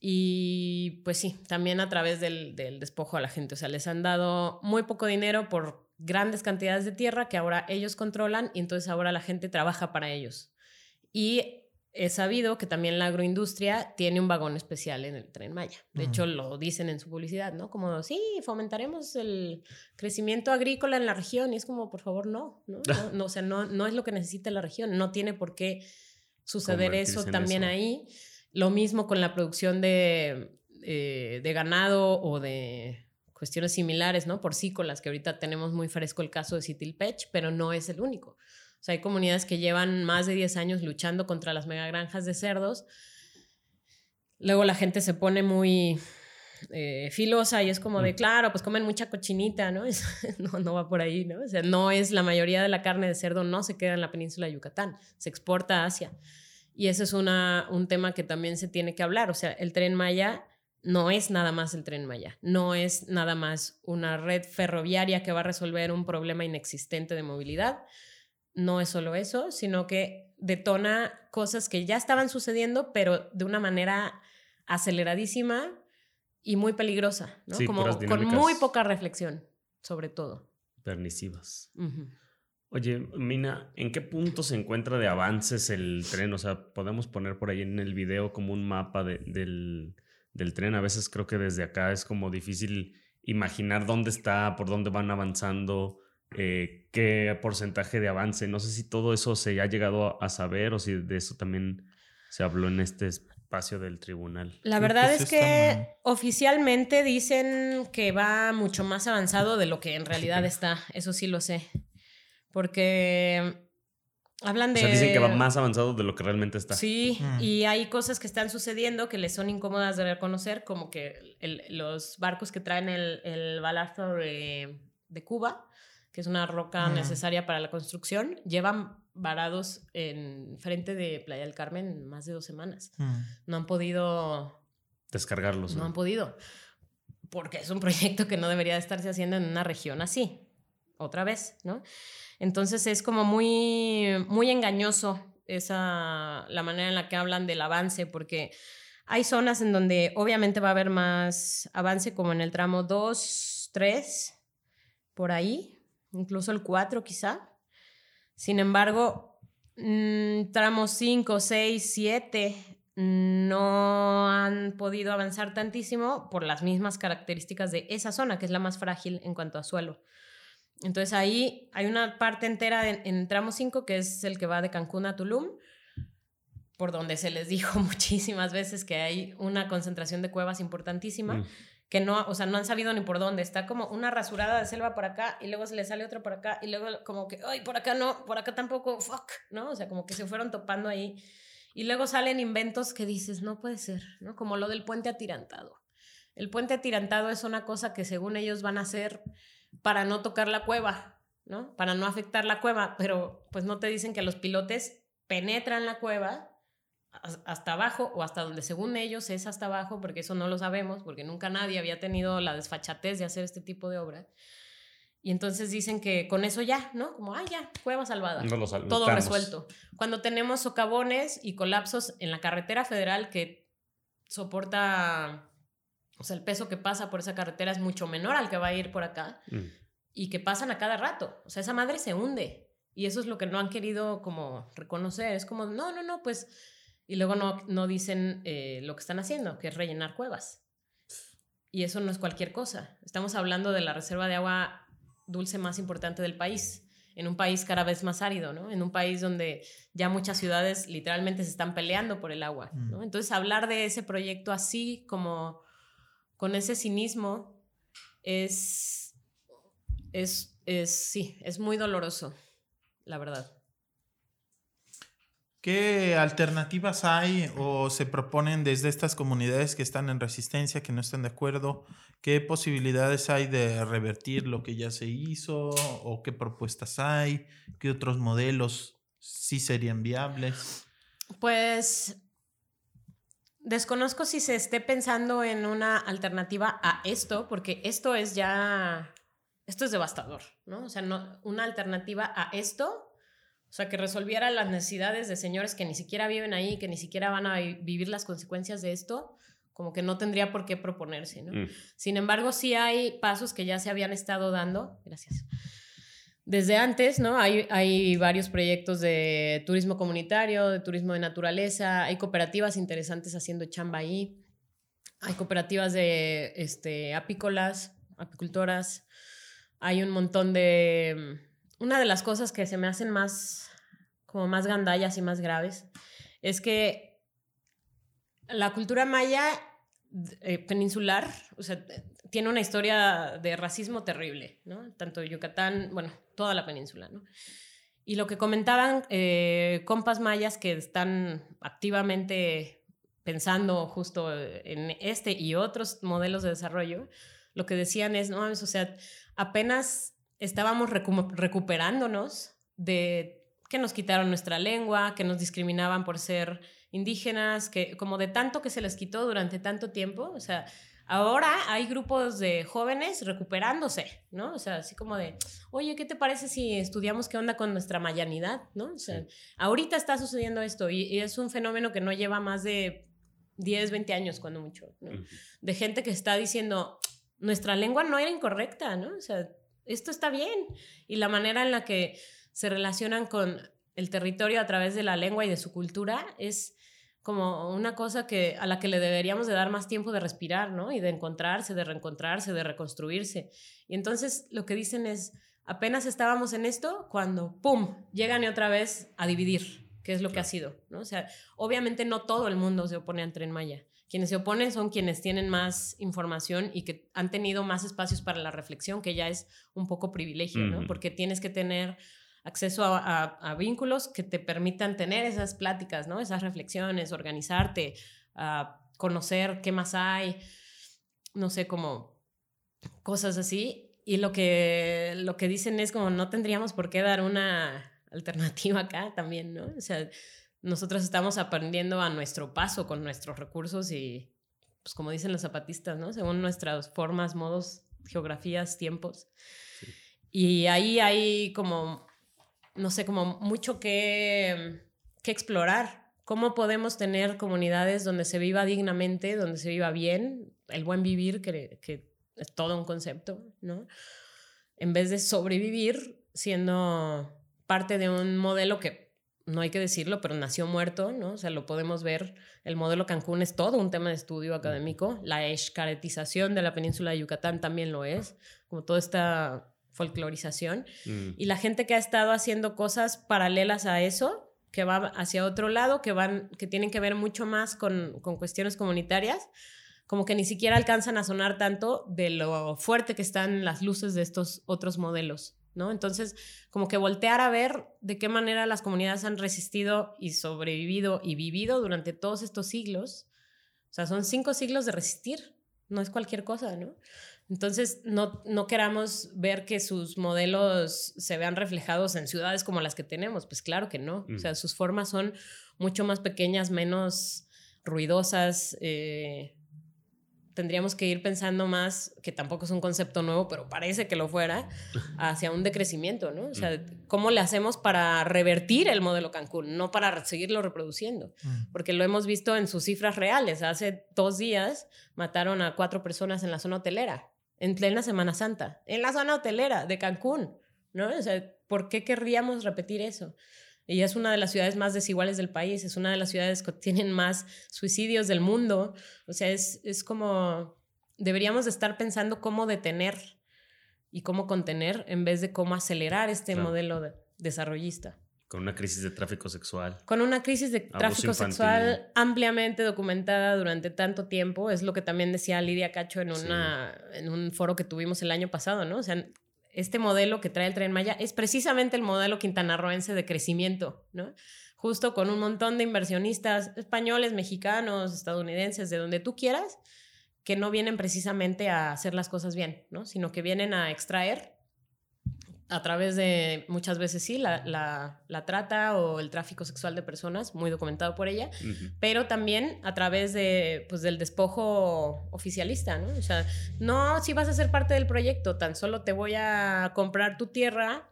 Y pues sí, también a través del, del despojo a la gente. O sea, les han dado muy poco dinero por grandes cantidades de tierra que ahora ellos controlan y entonces ahora la gente trabaja para ellos. Y he sabido que también la agroindustria tiene un vagón especial en el tren Maya. De hecho, lo dicen en su publicidad, ¿no? Como, sí, fomentaremos el crecimiento agrícola en la región. Y es como, por favor, no, ¿no? no, o sea, no, no es lo que necesita la región. No tiene por qué suceder eso también ahí. Lo mismo con la producción de, eh, de ganado o de cuestiones similares, ¿no? Porcícolas, que ahorita tenemos muy fresco el caso de Citilpech, pero no es el único. O sea, hay comunidades que llevan más de 10 años luchando contra las megagranjas de cerdos. Luego la gente se pone muy eh, filosa y es como de, mm. claro, pues comen mucha cochinita, ¿no? no, no va por ahí, ¿no? O sea, no es la mayoría de la carne de cerdo, no se queda en la península de Yucatán, se exporta a Asia. Y ese es una, un tema que también se tiene que hablar. O sea, el tren Maya no es nada más el tren Maya, no es nada más una red ferroviaria que va a resolver un problema inexistente de movilidad no es solo eso, sino que detona cosas que ya estaban sucediendo, pero de una manera aceleradísima y muy peligrosa, ¿no? Como con muy poca reflexión, sobre todo. Permisivas. Oye, Mina, ¿en qué punto se encuentra de avances el tren? O sea, podemos poner por ahí en el video como un mapa del, del tren. A veces creo que desde acá es como difícil imaginar dónde está, por dónde van avanzando. Eh, qué porcentaje de avance. No sé si todo eso se ha llegado a saber o si de eso también se habló en este espacio del tribunal. La verdad es que oficialmente dicen que va mucho más avanzado de lo que en realidad está. Eso sí lo sé. Porque hablan de... O sea, dicen que va más avanzado de lo que realmente está. Sí, mm. y hay cosas que están sucediendo que les son incómodas de reconocer, como que los barcos que traen el, el balazo de, de Cuba que es una roca necesaria para la construcción, llevan varados en frente de Playa del Carmen más de dos semanas. No han podido... Descargarlos. No, han podido. Porque es un proyecto que no debería de estarse haciendo en una región así. Otra vez, ¿no? Entonces es como muy, muy engañoso esa, la manera en la que hablan del avance, porque hay zonas en donde obviamente va a haber más avance, como en el tramo 2, 3, por ahí, incluso el 4 quizá. Sin embargo, mm, tramos 5, 6, 7 no han podido avanzar tantísimo por las mismas características de esa zona, que es la más frágil en cuanto a suelo. Entonces ahí hay una parte entera en, tramo 5, que es el que va de Cancún a Tulum, por donde se les dijo muchísimas veces que hay una concentración de cuevas importantísima. Mm que no, o sea, no han sabido ni por dónde. Está como una rasurada de selva por acá y luego se le sale otra por acá y luego como que, ay, por acá no, por acá tampoco, fuck, ¿no? O sea, como que se fueron topando ahí. Y luego salen inventos que dices, no puede ser, ¿no? Como lo del puente atirantado. El puente atirantado es una cosa que según ellos van a hacer para no tocar la cueva, ¿no? Para no afectar la cueva, pero pues no te dicen que los pilotes penetran la cueva hasta abajo o hasta donde según ellos es hasta abajo, porque eso no lo sabemos, porque nunca nadie había tenido la desfachatez de hacer este tipo de obra. Y entonces dicen que con eso ya, ¿no? Como, ah, ya, cueva salvada. todo resuelto. Cuando tenemos socavones y colapsos en la carretera federal que soporta, o sea, el peso que pasa por esa carretera es mucho menor al que va a ir por acá mm. y que pasan a cada rato. O sea, esa madre se hunde. Y eso es lo que no han querido como reconocer. Es como, no, no, no, pues y luego no, no dicen eh, lo que están haciendo, que es rellenar cuevas. Y eso no es cualquier cosa. Estamos hablando de la reserva de agua dulce más importante del país, en un país cada vez más árido, ¿no? En un país donde ya muchas ciudades literalmente se están peleando por el agua, ¿no? Mm. Entonces hablar de ese proyecto así como con ese cinismo es, es, es sí, es muy doloroso, la verdad. ¿Qué alternativas hay o se proponen desde estas comunidades que están en resistencia, que no están de acuerdo? ¿Qué posibilidades hay de revertir lo que ya se hizo o qué propuestas hay? ¿Qué otros modelos sí serían viables? Pues desconozco si se esté pensando en una alternativa a esto, porque esto es ya, esto es devastador, ¿no? O sea, no, una alternativa a esto o sea, que resolviera las necesidades de señores que ni siquiera viven ahí, que ni siquiera van a vivir las consecuencias de esto, como que no tendría por qué proponerse, ¿no? Mm. Sin embargo, sí hay pasos que ya se habían estado dando, gracias, desde antes, ¿no? Hay, hay varios proyectos de turismo comunitario, de turismo de naturaleza, hay cooperativas interesantes haciendo chamba ahí, hay cooperativas de este, apícolas, apicultoras, hay un montón de... Una de las cosas que se me hacen más, como más gandallas y más graves, es que la cultura maya eh, peninsular, tiene una historia de racismo terrible, ¿no? Tanto Yucatán, bueno, toda la península, ¿no? Y lo que comentaban eh, compas mayas que están activamente pensando justo en este y otros modelos de desarrollo, lo que decían es, no, o sea, apenas estábamos recuperándonos de que nos quitaron nuestra lengua, que nos discriminaban por ser indígenas, que como de tanto que se les quitó durante tanto tiempo, o sea, Ahora hay grupos de jóvenes recuperándose, ¿no? O sea, así como de, oye, ¿qué te parece si estudiamos qué onda con nuestra mayanidad, ¿no? O sea, ahorita está sucediendo esto y, es un fenómeno que no lleva más de 10, 20 años, cuando mucho, ¿no? De gente que está diciendo, nuestra lengua no era incorrecta, ¿no? O sea, esto está bien. Y la manera en la que se relacionan con el territorio a través de la lengua y de su cultura es como una cosa que, a la que le deberíamos de dar más tiempo de respirar, ¿no? Y de encontrarse, de reencontrarse, de reconstruirse. Y entonces lo que dicen es, apenas estábamos en esto cuando, ¡pum!, llegan y otra vez a dividir, que es lo que ha sido, ¿no? O sea, obviamente no todo el mundo se opone al Tren Maya. Quienes se oponen son quienes tienen más información y que han tenido más espacios para la reflexión, que ya es un poco privilegio, ¿no? Porque tienes que tener acceso a, vínculos que te permitan tener esas pláticas, ¿no? Esas reflexiones, organizarte, a conocer qué más hay, no sé, como cosas así. Y lo que, lo que dicen es como no tendríamos por qué dar una alternativa acá también, ¿no? O sea, nosotros estamos aprendiendo a nuestro paso con nuestros recursos y, pues como dicen los zapatistas, ¿no? Según nuestras formas, modos, geografías, tiempos. Y ahí hay como no sé, como mucho que, que explorar. ¿Cómo podemos tener comunidades donde se viva dignamente, donde se viva bien, el buen vivir, que, que es todo un concepto, ¿no? En vez de sobrevivir siendo parte de un modelo que, no hay que decirlo, pero nació muerto, ¿no? O sea, lo podemos ver. El modelo Cancún es todo un tema de estudio académico. La escaretización de la península de Yucatán también lo es. Como toda esta folclorización. Mm. Y la gente que ha estado haciendo cosas paralelas a eso, que va hacia otro lado, que, van, que tienen que ver mucho más con, con cuestiones comunitarias, como que ni siquiera alcanzan a sonar tanto de lo fuerte que están las luces de estos otros modelos. ¿No? Entonces, como que voltear a ver de qué manera las comunidades han resistido y sobrevivido y vivido durante todos estos siglos. O sea, son cinco siglos de resistir, no es cualquier cosa, ¿no? Entonces, no, no queramos ver que sus modelos se vean reflejados en ciudades como las que tenemos. Pues claro que no. O sea, mm. sus formas son mucho más pequeñas, menos ruidosas. Eh, tendríamos que ir pensando más, que tampoco es un concepto nuevo, pero parece que lo fuera, hacia un decrecimiento, ¿no? O sea, mm. ¿cómo le hacemos para revertir el modelo Cancún, no para seguirlo reproduciendo? Mm. Porque lo hemos visto en sus cifras reales. Hace dos días mataron a cuatro personas en la zona hotelera en plena Semana Santa, en la zona hotelera de Cancún, ¿no? O sea, ¿por qué querríamos repetir eso? Y es una de las ciudades más desiguales del país, es una de las ciudades que tienen más suicidios del mundo. O sea, es, es como, deberíamos estar pensando cómo detener y cómo contener en vez de cómo acelerar este modelo desarrollista. Con una crisis de tráfico sexual. Con una crisis de tráfico sexual ampliamente documentada durante tanto tiempo. Es lo que también decía Lidia Cacho en, una, en un foro que tuvimos el año pasado, ¿no? O sea, este modelo que trae el Tren Maya es precisamente el modelo quintanarroense de crecimiento, ¿no? Justo con un montón de inversionistas españoles, mexicanos, estadounidenses, de donde tú quieras, que no vienen precisamente a hacer las cosas bien, ¿no? Sino que vienen a extraer a través de muchas veces sí, la, la, trata o el tráfico sexual de personas, muy documentado por ella, pero también a través de, pues, del despojo oficialista, ¿no? O sea, no si vas a ser parte del proyecto, tan solo te voy a comprar tu tierra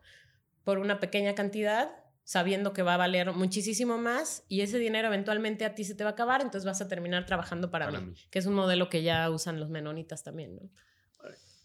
por una pequeña cantidad, sabiendo que va a valer muchísimo más y ese dinero eventualmente a ti se te va a acabar, entonces vas a terminar trabajando para, mí, que es un modelo que ya usan los menonitas también, ¿no?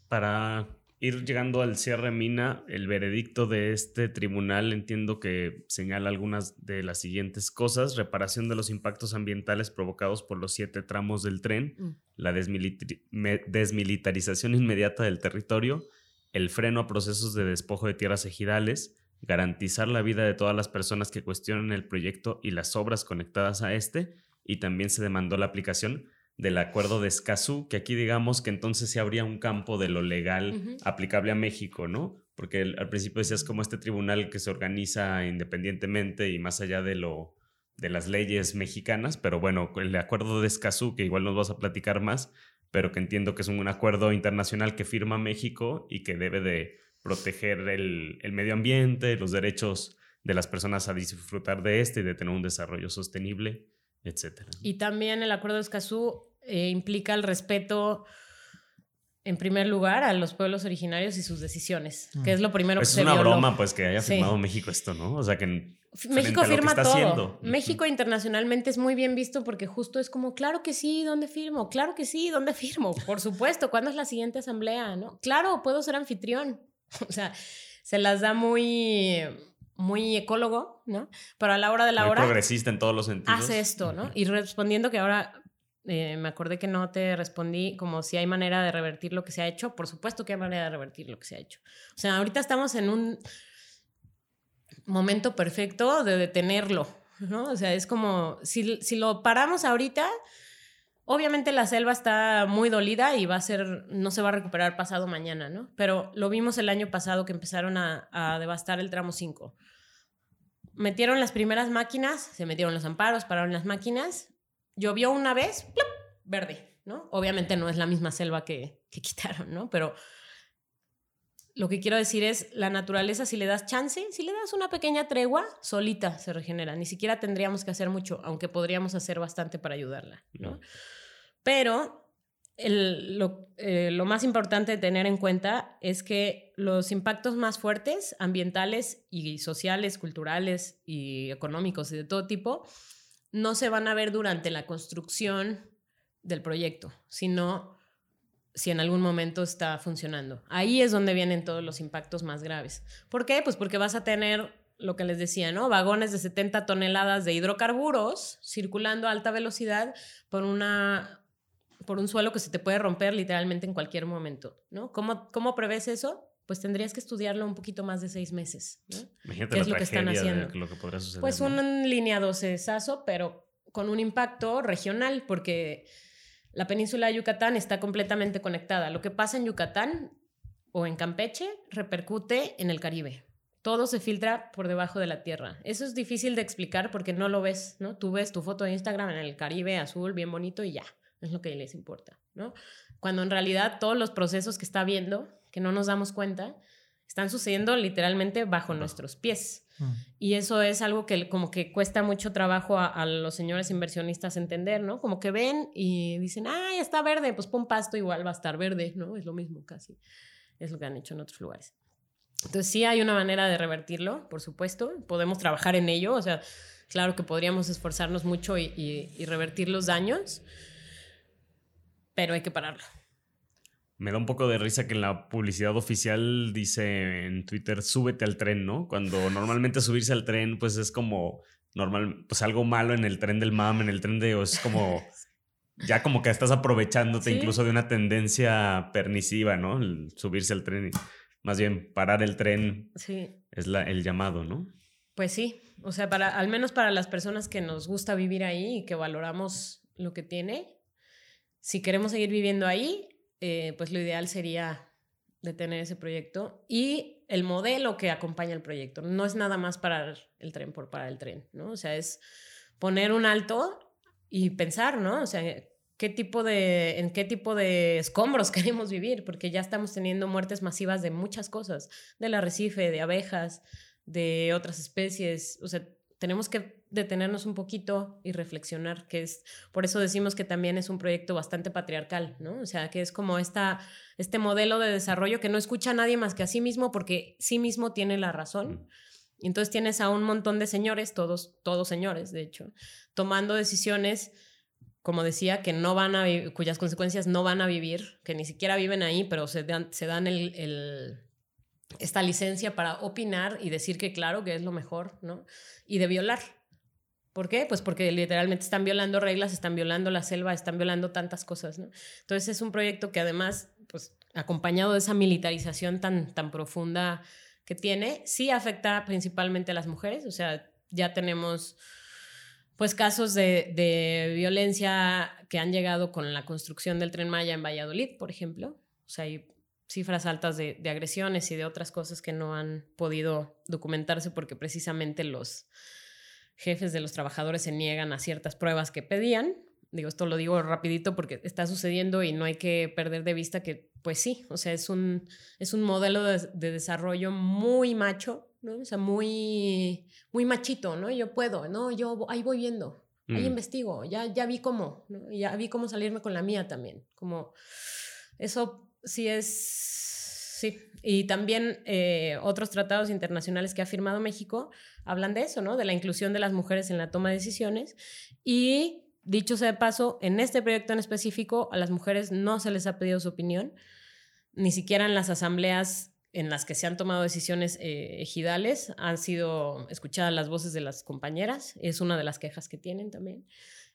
Para ir llegando al cierre mina, el veredicto de este tribunal entiendo que señala algunas de las siguientes cosas. Reparación de los impactos ambientales provocados por los siete tramos del tren, Mm. la desmilitarización inmediata del territorio, el freno a procesos de despojo de tierras ejidales, garantizar la vida de todas las personas que cuestionan el proyecto y las obras conectadas a este, y también se demandó la aplicación del acuerdo de Escazú, que aquí digamos que entonces se abría un campo de lo legal aplicable a México, ¿no? Porque el- al principio decías como este tribunal que se organiza independientemente y más allá de lo de las leyes mexicanas, pero bueno, el acuerdo de Escazú, que igual nos vas a platicar más, pero que entiendo que es un acuerdo internacional que firma México y que debe de proteger el, el medio ambiente, los derechos de las personas a disfrutar de este y de tener un desarrollo sostenible, etcétera. Y también el acuerdo de Escazú eh, implica el respeto, en primer lugar, a los pueblos originarios y sus decisiones, que es lo primero Pues que es se una violó. broma, pues, que haya Sí. firmado México esto, ¿no? O sea, que México firma está todo. haciendo. México internacionalmente es muy bien visto porque justo es como, claro que sí, ¿dónde firmo? Claro que sí, ¿dónde firmo? Por supuesto, ¿cuándo es la siguiente asamblea? ¿No? Claro, puedo ser anfitrión. O sea, se las da muy, muy ecólogo, ¿no? Pero a la hora de la muy hora progresista en todos los sentidos. hace esto, ¿no? Y respondiendo que ahora eh, me acordé que no te respondí como si hay manera de revertir lo que se ha hecho. Por supuesto que hay manera de revertir lo que se ha hecho. O sea, ahorita estamos en un momento perfecto de detenerlo, ¿no? O sea, es como, si, si lo paramos ahorita, obviamente la selva está muy dolida y va a ser, no se va a recuperar pasado mañana, ¿no? Pero lo vimos el año pasado que empezaron a, a devastar el tramo 5. Metieron las primeras máquinas, se metieron los amparos, pararon las máquinas, llovió una vez, ¡plop! verde, ¿no? Obviamente no es la misma selva que, que quitaron, ¿no? Pero lo que quiero decir es, la naturaleza, si le das chance, si le das una pequeña tregua, solita se regenera. Ni siquiera tendríamos que hacer mucho, aunque podríamos hacer bastante para ayudarla, ¿no? No. Pero el- lo, eh, lo más importante de tener en cuenta es que los impactos más fuertes, ambientales y sociales, culturales y económicos y de todo tipo, no se van a ver durante la construcción del proyecto, sino si en algún momento está funcionando. Ahí es donde vienen todos los impactos más graves. ¿Por qué? Pues porque vas a tener lo que les decía, ¿no? Vagones de 70 toneladas de hidrocarburos circulando a alta velocidad por una por un suelo que se te puede romper literalmente en cualquier momento, ¿no? ¿Cómo, cómo prevés eso? Pues tendrías que estudiarlo un poquito más de seis meses, ¿no? Imagínate ¿Qué la es lo que están de haciendo? lo que podría suceder. Pues ¿no? un línea 12 saso, pero con un impacto regional, porque la península de Yucatán está completamente conectada. Lo que pasa en Yucatán o en Campeche repercute en el Caribe. Todo se filtra por debajo de la tierra. Eso es difícil de explicar porque no lo ves, ¿no? Tú ves tu foto de Instagram en el Caribe azul, bien bonito y ya, es lo que les importa, ¿no? Cuando en realidad todos los procesos que está viendo, que no nos damos cuenta, están sucediendo literalmente bajo nuestros pies. Mm. Y eso es algo que como que cuesta mucho trabajo a, a los señores inversionistas entender, ¿no? Como que ven y dicen, ah, ya está verde, pues pon pasto, igual va a estar verde, ¿no? Es lo mismo casi. Es lo que han hecho en otros lugares. Entonces sí hay una manera de revertirlo, por supuesto. Podemos trabajar en ello, o sea, claro que podríamos esforzarnos mucho y, y- y revertir los daños, pero hay que pararlo. Me da un poco de risa que en la publicidad oficial dice en Twitter, súbete al tren, ¿no? Cuando normalmente subirse al tren, pues es como normal, pues algo malo en el tren del MAM, en el tren de, es como, ya como que estás aprovechándote Sí. incluso de una tendencia perniciva, ¿no? El subirse al tren y más bien parar el tren Sí, es la, el llamado, ¿no? Pues sí, o sea, para, al menos para las personas que nos gusta vivir ahí y que valoramos lo que tiene, si queremos seguir viviendo ahí, eh, pues lo ideal sería detener ese proyecto y el modelo que acompaña el proyecto. No es nada más parar el tren por parar el tren, ¿no? O sea, es poner un alto y pensar, ¿no? O sea, qué tipo de, en qué tipo de escombros queremos vivir, porque ya estamos teniendo muertes masivas de muchas cosas, del arrecife, de abejas, de otras especies. O sea, tenemos que detenernos un poquito y reflexionar, que es, por eso decimos que también es un proyecto bastante patriarcal, ¿no? O sea, que es como esta, este modelo de desarrollo que no escucha a nadie más que a sí mismo porque sí mismo tiene la razón. Y entonces tienes a un montón de señores, todos, todos señores, de hecho, tomando decisiones como decía, que no van a cuyas consecuencias no van a vivir, que ni siquiera viven ahí, pero se dan, se dan el, esta licencia para opinar y decir que claro, que es lo mejor, ¿no? Y de violar. ¿Por qué? Pues porque literalmente están violando reglas, están violando la selva, están violando tantas cosas, ¿no? Entonces es un proyecto que además, pues acompañado de esa militarización tan, tan profunda que tiene, sí afecta principalmente a las mujeres, o sea, ya tenemos pues casos de, violencia que han llegado con la construcción del tren Maya en Valladolid, por ejemplo. O sea, hay cifras altas de, de agresiones y de otras cosas que no han podido documentarse porque precisamente los jefes de los trabajadores se niegan a ciertas pruebas que pedían. Digo, esto lo digo rapidito porque está sucediendo y no hay que perder de vista que, pues sí, o sea, es un, es un modelo de, de desarrollo muy macho ¿no? O sea, muy, muy machito, ¿no? Yo puedo, ¿no? Yo ahí voy viendo, ahí mm. investigo, ya, ya vi cómo, ¿no? Ya vi cómo salirme con la mía también, como eso sí es, sí. Y también eh, otros tratados internacionales que ha firmado México hablan de eso, ¿no? De la inclusión de las mujeres en la toma de decisiones y dicho sea de paso, en este proyecto en específico a las mujeres no se les ha pedido su opinión, ni siquiera en las asambleas en las que se han tomado decisiones eh, ejidales, han sido escuchadas las voces de las compañeras, es una de las quejas que tienen también.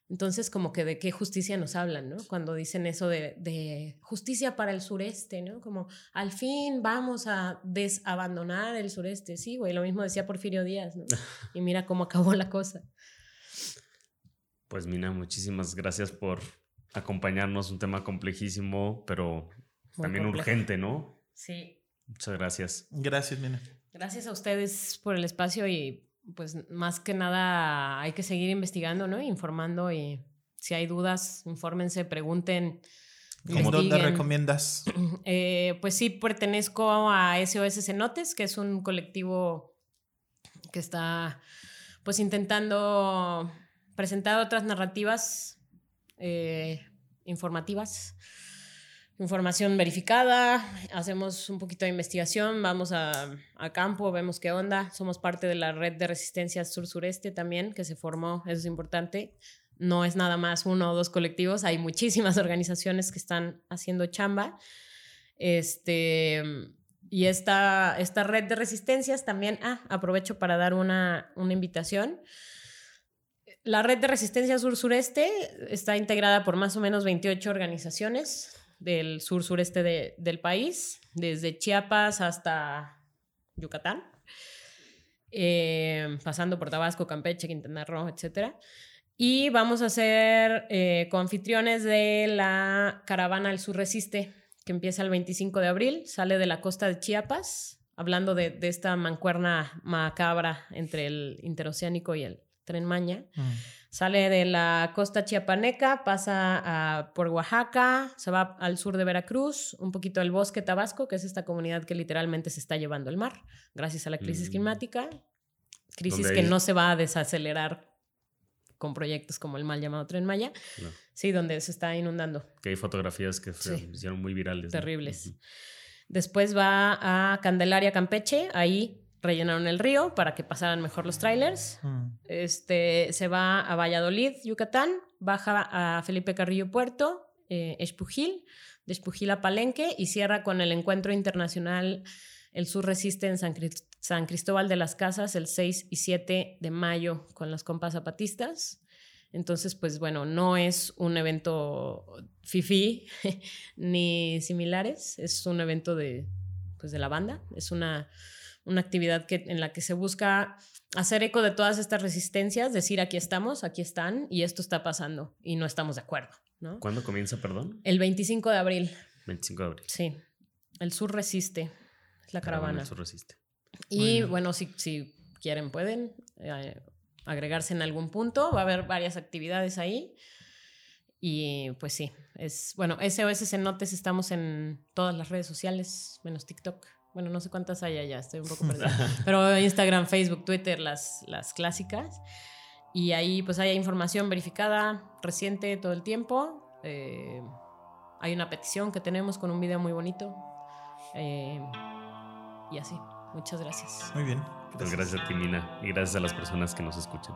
Entonces, como que de qué justicia nos hablan, ¿no? Cuando dicen eso de, justicia para el sureste, ¿no? Como al fin vamos a desabandonar el sureste. Sí, güey, lo mismo decía Porfirio Díaz, ¿no? Y mira cómo acabó la cosa. Pues Mina, muchísimas gracias por acompañarnos, un tema complejísimo, pero también urgente, ¿no? Sí, Muchas gracias. Gracias, Mina. Gracias a ustedes por el espacio y pues más que nada hay que seguir investigando, ¿no? Informando y si hay dudas, infórmense, pregunten. ¿Cómo dónde recomiendas? Eh, pues sí, pertenezco a SOS Cenotes, que es un colectivo que está pues intentando presentar otras narrativas eh, informativas información verificada, hacemos un poquito de investigación, vamos a, campo, vemos qué onda. Somos parte de la red de resistencia sur-sureste también, que se formó, eso es importante. No es nada más uno o dos colectivos, hay muchísimas organizaciones que están haciendo chamba. Este, y esta, esta red de resistencias también, ah, aprovecho para dar una, una invitación. La red de resistencia sur-sureste está integrada por más o menos 28 organizaciones del sur sureste del país, desde Chiapas hasta Yucatán, eh, pasando por Tabasco, Campeche, Quintana Roo, etc. Y vamos a ser eh, coanfitriones de la caravana El Sur Resiste, que empieza el 25 de abril, sale de la costa de Chiapas, hablando de, esta mancuerna macabra entre el interoceánico y el tren Maña. Mm. Sale de la costa chiapaneca, pasa a, por Oaxaca, se va al sur de Veracruz, un poquito al bosque Tabasco, que es esta comunidad que literalmente se está llevando el mar gracias a la crisis mm. climática. Crisis que no se va a desacelerar con proyectos como el mal llamado Tren Maya. Sí, donde se está inundando. Que hay fotografías que se hicieron muy virales. Terribles. Después va a Candelaria, Campeche. Ahí rellenaron el río para que pasaran mejor los trailers. Mm. Este, se va a Valladolid, Yucatán, baja a Felipe Carrillo Puerto, eh, Espujil, de Espujil a Palenque y cierra con el encuentro internacional El Sur Resiste en San, San Cristóbal de las Casas el 6 y 7 de mayo con las compas zapatistas. Entonces, pues bueno, no es un evento fifi ni similares, es un evento de, pues, de la banda, es una una actividad que, en la que se busca hacer eco de todas estas resistencias, decir aquí estamos, aquí están y esto está pasando y no estamos de acuerdo. ¿no? ¿Cuándo comienza, perdón? El 25 de abril. 25 de abril. Sí. El sur resiste, es la caravana. El sur resiste. Y bueno, si, si quieren pueden eh, agregarse en algún punto, va a haber varias actividades ahí. Y pues sí, es bueno, SOS Cenotes estamos en todas las redes sociales, menos TikTok. Bueno, no sé cuántas hay allá, estoy un poco perdida. Pero Instagram, Facebook, Twitter, las, las clásicas. Y ahí pues hay información verificada, reciente todo el tiempo. Eh, hay una petición que tenemos con un video muy bonito. Eh, y así. Muchas gracias. Muy bien. Gracias. Pues gracias a ti, Mina. Y gracias a las personas que nos escuchan.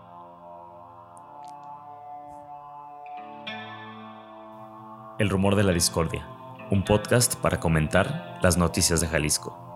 El Rumor de la Discordia, un podcast para comentar las noticias de Jalisco.